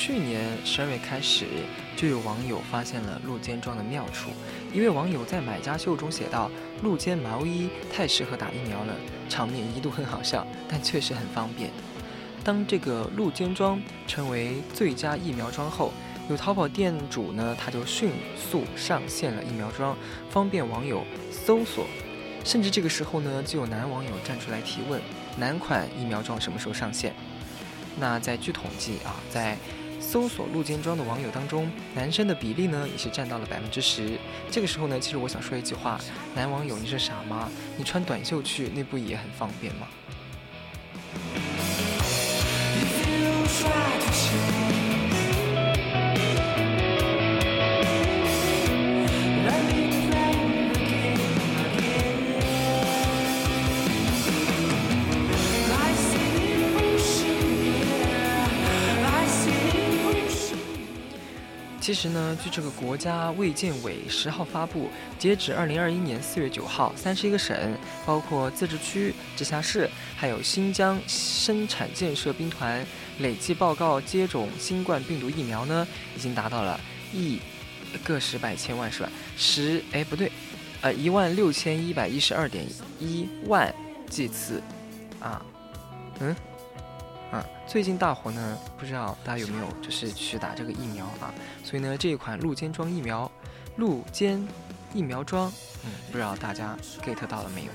去年十二月开始，就有网友发现了露肩装的妙处。一位网友在买家秀中写道：“露肩毛衣太适合打疫苗了。”场面一度很好笑，但确实很方便。当这个露肩装成为最佳疫苗装后，有淘宝店主呢，他就迅速上线了疫苗装，方便网友搜索。甚至这个时候呢，就有男网友站出来提问：男款疫苗装什么时候上线？那在据统计啊，在搜索露肩装的网友当中，男生的比例呢也是占到了百分之十。这个时候呢，其实我想说一句话：男网友，你是傻吗？你穿短袖去，那不也很方便吗？其实呢，据这个国家卫健委十号发布，截止二零二一年四月九号，三十一个省，包括自治区、直辖市，还有新疆生产建设兵团，累计报告接种新冠病毒疫苗呢，已经达到了一个十百千万是吧？十哎不对，呃一万六千一百一十二点一万剂次，啊，嗯。啊，最近大火呢，不知道大家有没有就是去打这个疫苗啊？所以呢，这一款露肩装疫苗，露肩疫苗装，嗯，不知道大家 get 到了没有？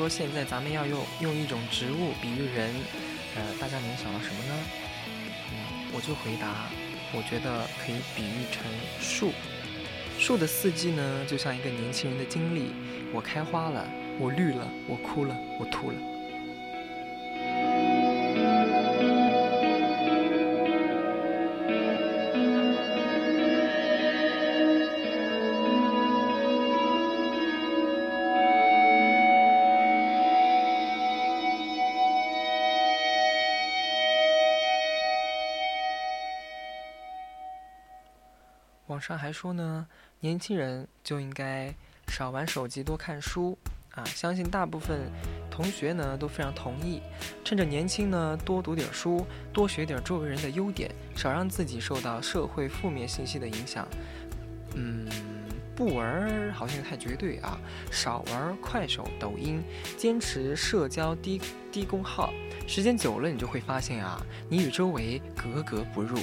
说现在咱们要用用一种植物比喻人，呃，大家能想到什么呢？嗯，我就回答，我觉得可以比喻成树。树的四季呢，就像一个年轻人的经历。我开花了，我绿了，我哭了，我吐了。网上还说呢，年轻人就应该少玩手机，多看书啊！相信大部分同学呢都非常同意。趁着年轻呢，多读点书，多学点周围人的优点，少让自己受到社会负面信息的影响。嗯，不玩好像太绝对啊，少玩快手、抖音，坚持社交低低功耗，时间久了，你就会发现啊，你与周围格格不入。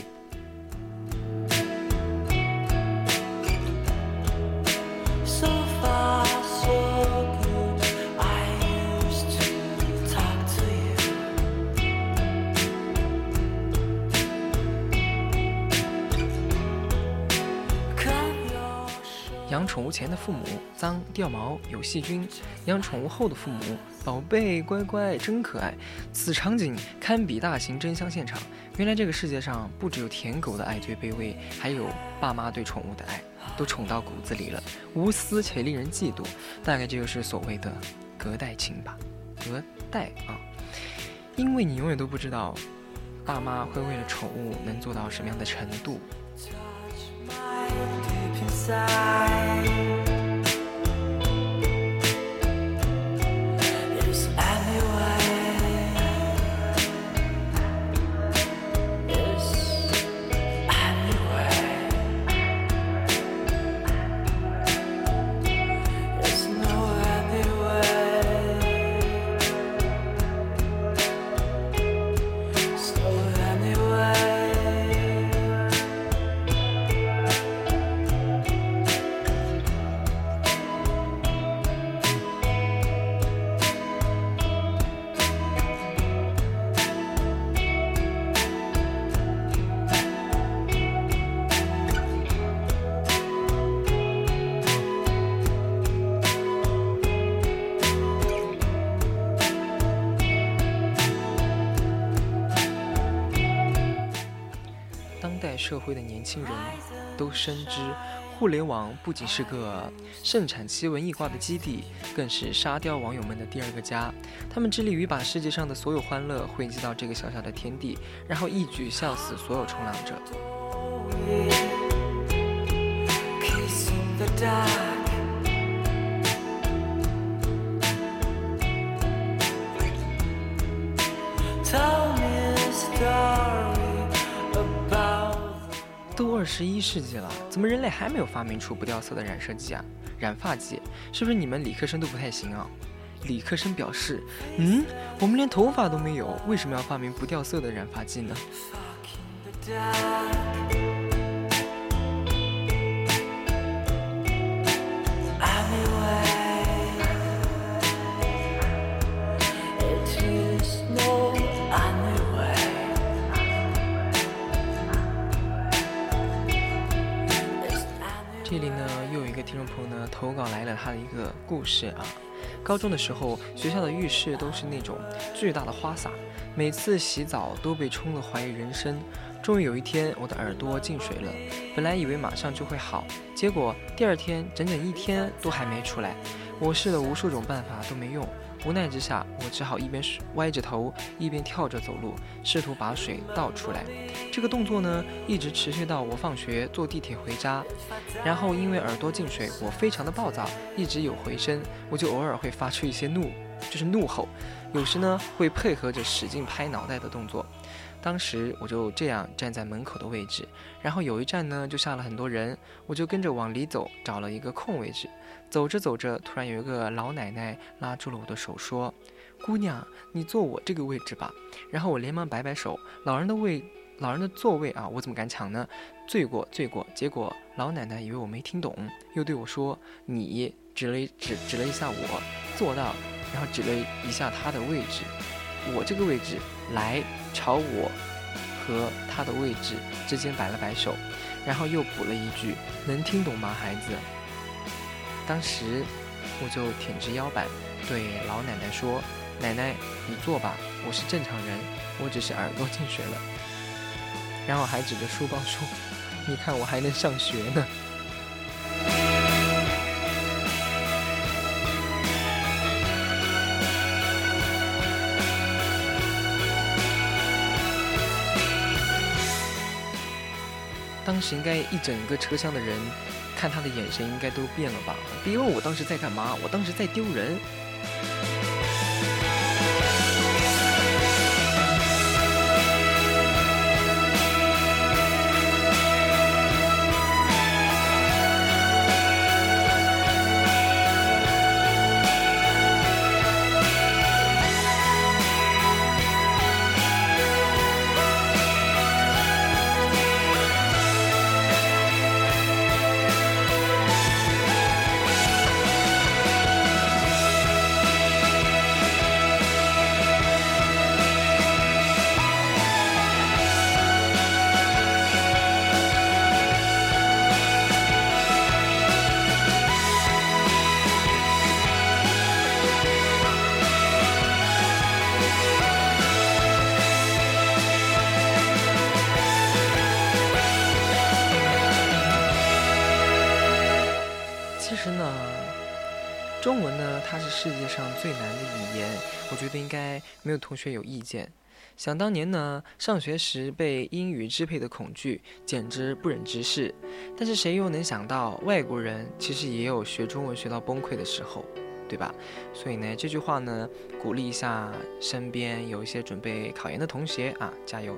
前的父母脏掉毛有细菌，养宠物后的父母宝贝乖乖真可爱。此场景堪比大型真香现场。原来这个世界上不只有舔狗的爱最卑微，还有爸妈对宠物的爱，都宠到骨子里了，无私且令人嫉妒。大概这就是所谓的隔代亲吧，隔代啊，因为你永远都不知道，爸妈会为了宠物能做到什么样的程度。inside 轻人都深知，互联网不仅是个盛产奇闻异卦的基地，更是沙雕网友们的第二个家。他们致力于把世界上的所有欢乐汇集到这个小小的天地，然后一举笑死所有冲浪者。都二十一世纪了，怎么人类还没有发明出不掉色的染色剂啊？染发剂是不是你们理科生都不太行啊？理科生表示，嗯，我们连头发都没有，为什么要发明不掉色的染发剂呢？投稿来了他的一个故事啊。高中的时候，学校的浴室都是那种巨大的花洒，每次洗澡都被冲得怀疑人生。终于有一天，我的耳朵进水了，本来以为马上就会好，结果第二天整整一天都还没出来。我试了无数种办法都没用，无奈之下，我只好一边歪着头，一边跳着走路，试图把水倒出来。这个动作呢，一直持续到我放学坐地铁回家。然后因为耳朵进水，我非常的暴躁，一直有回声，我就偶尔会发出一些怒，就是怒吼，有时呢会配合着使劲拍脑袋的动作。当时我就这样站在门口的位置，然后有一站呢就下了很多人，我就跟着往里走，找了一个空位置。走着走着，突然有一个老奶奶拉住了我的手，说：“姑娘，你坐我这个位置吧。”然后我连忙摆摆手，老人的位，老人的座位啊，我怎么敢抢呢？罪过，罪过。结果老奶奶以为我没听懂，又对我说：“你指了指指了一下我，坐到，然后指了一下他的位置，我这个位置，来朝我和他的位置之间摆了摆手，然后又补了一句：能听懂吗，孩子？”当时我就挺直腰板，对老奶奶说：“奶奶，你坐吧，我是正常人，我只是耳朵进水了。”然后还指着书包说：“你看我还能上学呢。”当时应该一整个车厢的人看他的眼神应该都变了吧？别问我当时在干嘛，我当时在丢人。世界上最难的语言，我觉得应该没有同学有意见。想当年呢，上学时被英语支配的恐惧，简直不忍直视。但是谁又能想到，外国人其实也有学中文学到崩溃的时候，对吧？所以呢，这句话呢，鼓励一下身边有一些准备考研的同学啊，加油！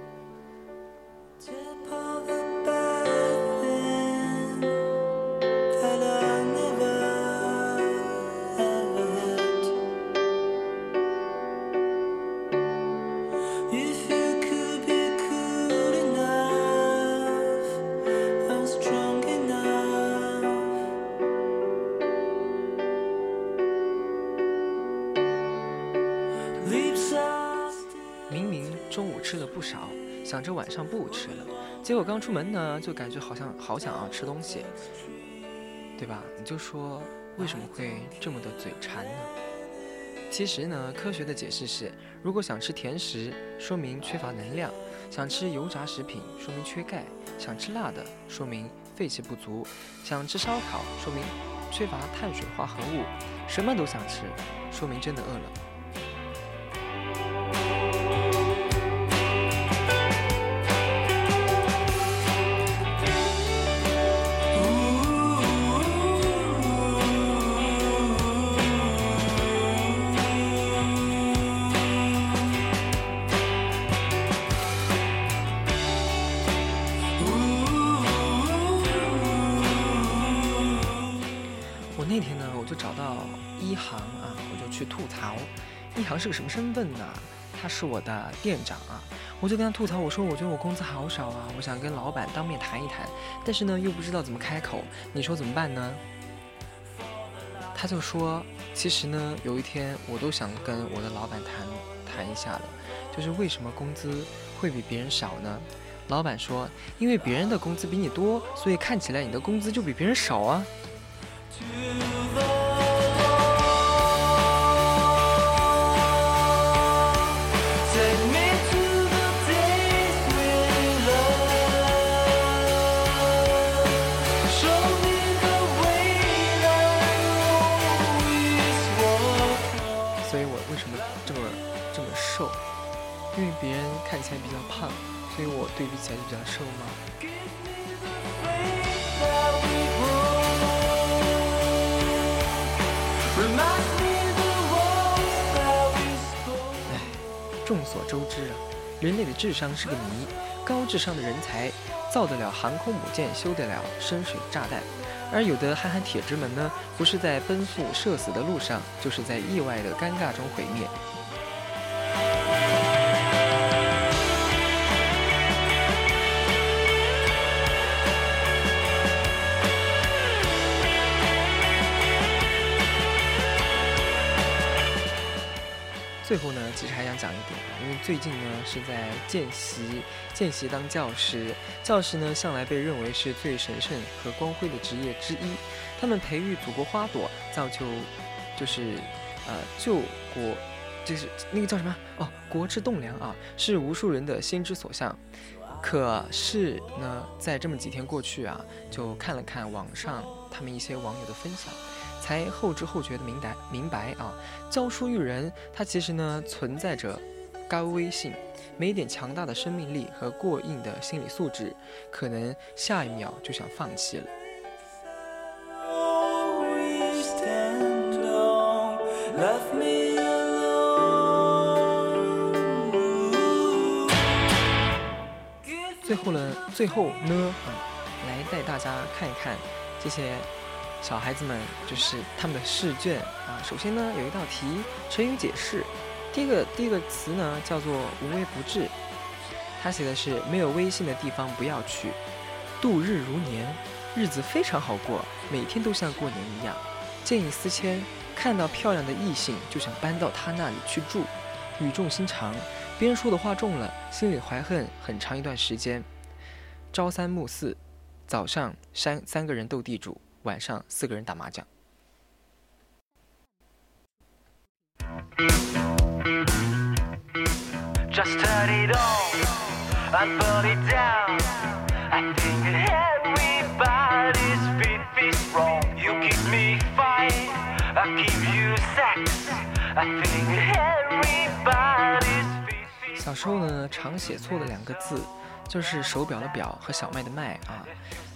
不吃了，结果刚出门呢，就感觉好像好想要吃东西，对吧？你就说为什么会这么的嘴馋呢？其实呢，科学的解释是，如果想吃甜食，说明缺乏能量；想吃油炸食品，说明缺钙；想吃辣的，说明肺气不足；想吃烧烤，说明缺乏碳水化合物；什么都想吃，说明真的饿了。那天呢，我就找到一航啊，我就去吐槽，一航是个什么身份呢？他是我的店长啊，我就跟他吐槽，我说我觉得我工资好少啊，我想跟老板当面谈一谈，但是呢又不知道怎么开口，你说怎么办呢？他就说，其实呢有一天我都想跟我的老板谈谈一下了，就是为什么工资会比别人少呢？老板说，因为别人的工资比你多，所以看起来你的工资就比别人少啊。所以我为什么这么这么瘦？因为别人看起来比较胖，所以我对比起来就比较瘦吗？众所周知啊，人类的智商是个谜，高智商的人才造得了航空母舰，修得了深水炸弹，而有的憨憨铁汁们呢，不是在奔赴社死的路上，就是在意外的尴尬中毁灭。最后呢，其实还想讲一点啊，因为最近呢是在见习，见习当教师，教师呢向来被认为是最神圣和光辉的职业之一，他们培育祖国花朵，造就就是呃救国，就是那个叫什么哦，国之栋梁啊，是无数人的心之所向。可是呢，在这么几天过去啊，就看了看网上他们一些网友的分享，才后知后觉的明白明白啊，教书育人，它其实呢存在着高危性，没一点强大的生命力和过硬的心理素质，可能下一秒就想放弃了。最后呢，最后呢，啊，来带大家看一看这些小孩子们，就是他们的试卷啊。首先呢，有一道题成语解释，第一个第一个词呢叫做无微不至，他写的是没有微信的地方不要去，度日如年，日子非常好过，每天都像过年一样。见异思迁，看到漂亮的异性就想搬到他那里去住，语重心长，别人说的话重了，心里怀恨很长一段时间。朝三暮四，早上三三个人斗地主，晚上四个人打麻将。Just turn it on and burn it down. I think that everybody's beat is wrong. You keep me I give you sex. I think everybody's feet. 小时候呢，常写错的两个字，就是手表的表和小麦的麦啊，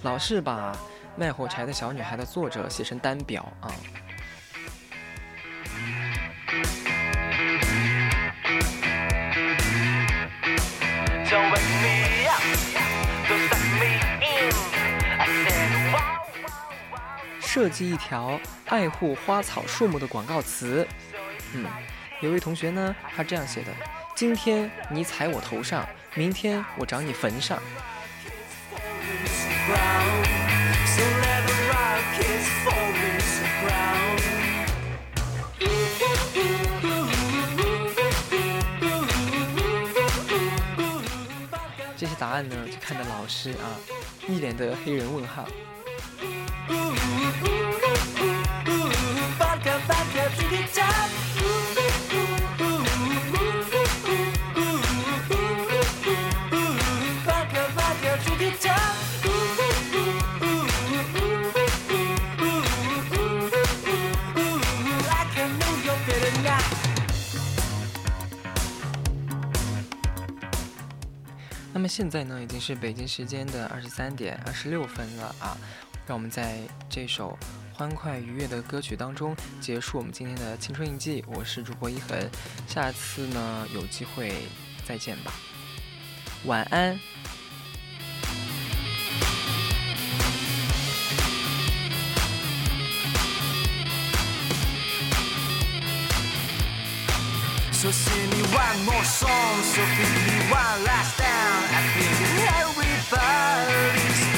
老是把卖火柴的小女孩的作者写成单表啊。设计一条爱护花草树木的广告词。嗯，有位同学呢，他这样写的：今天你踩我头上，明天我长你坟上。这些答案呢，就看到老师啊，一脸的黑人问号。么现在呢，已经是北京时间的二十三点二十六分了啊，让我们在这首欢快愉悦的歌曲当中结束我们今天的青春印记。我是主播一恒，下次呢有机会再见吧，晚安。So sing me one more song, so give me one last down. I think everybody's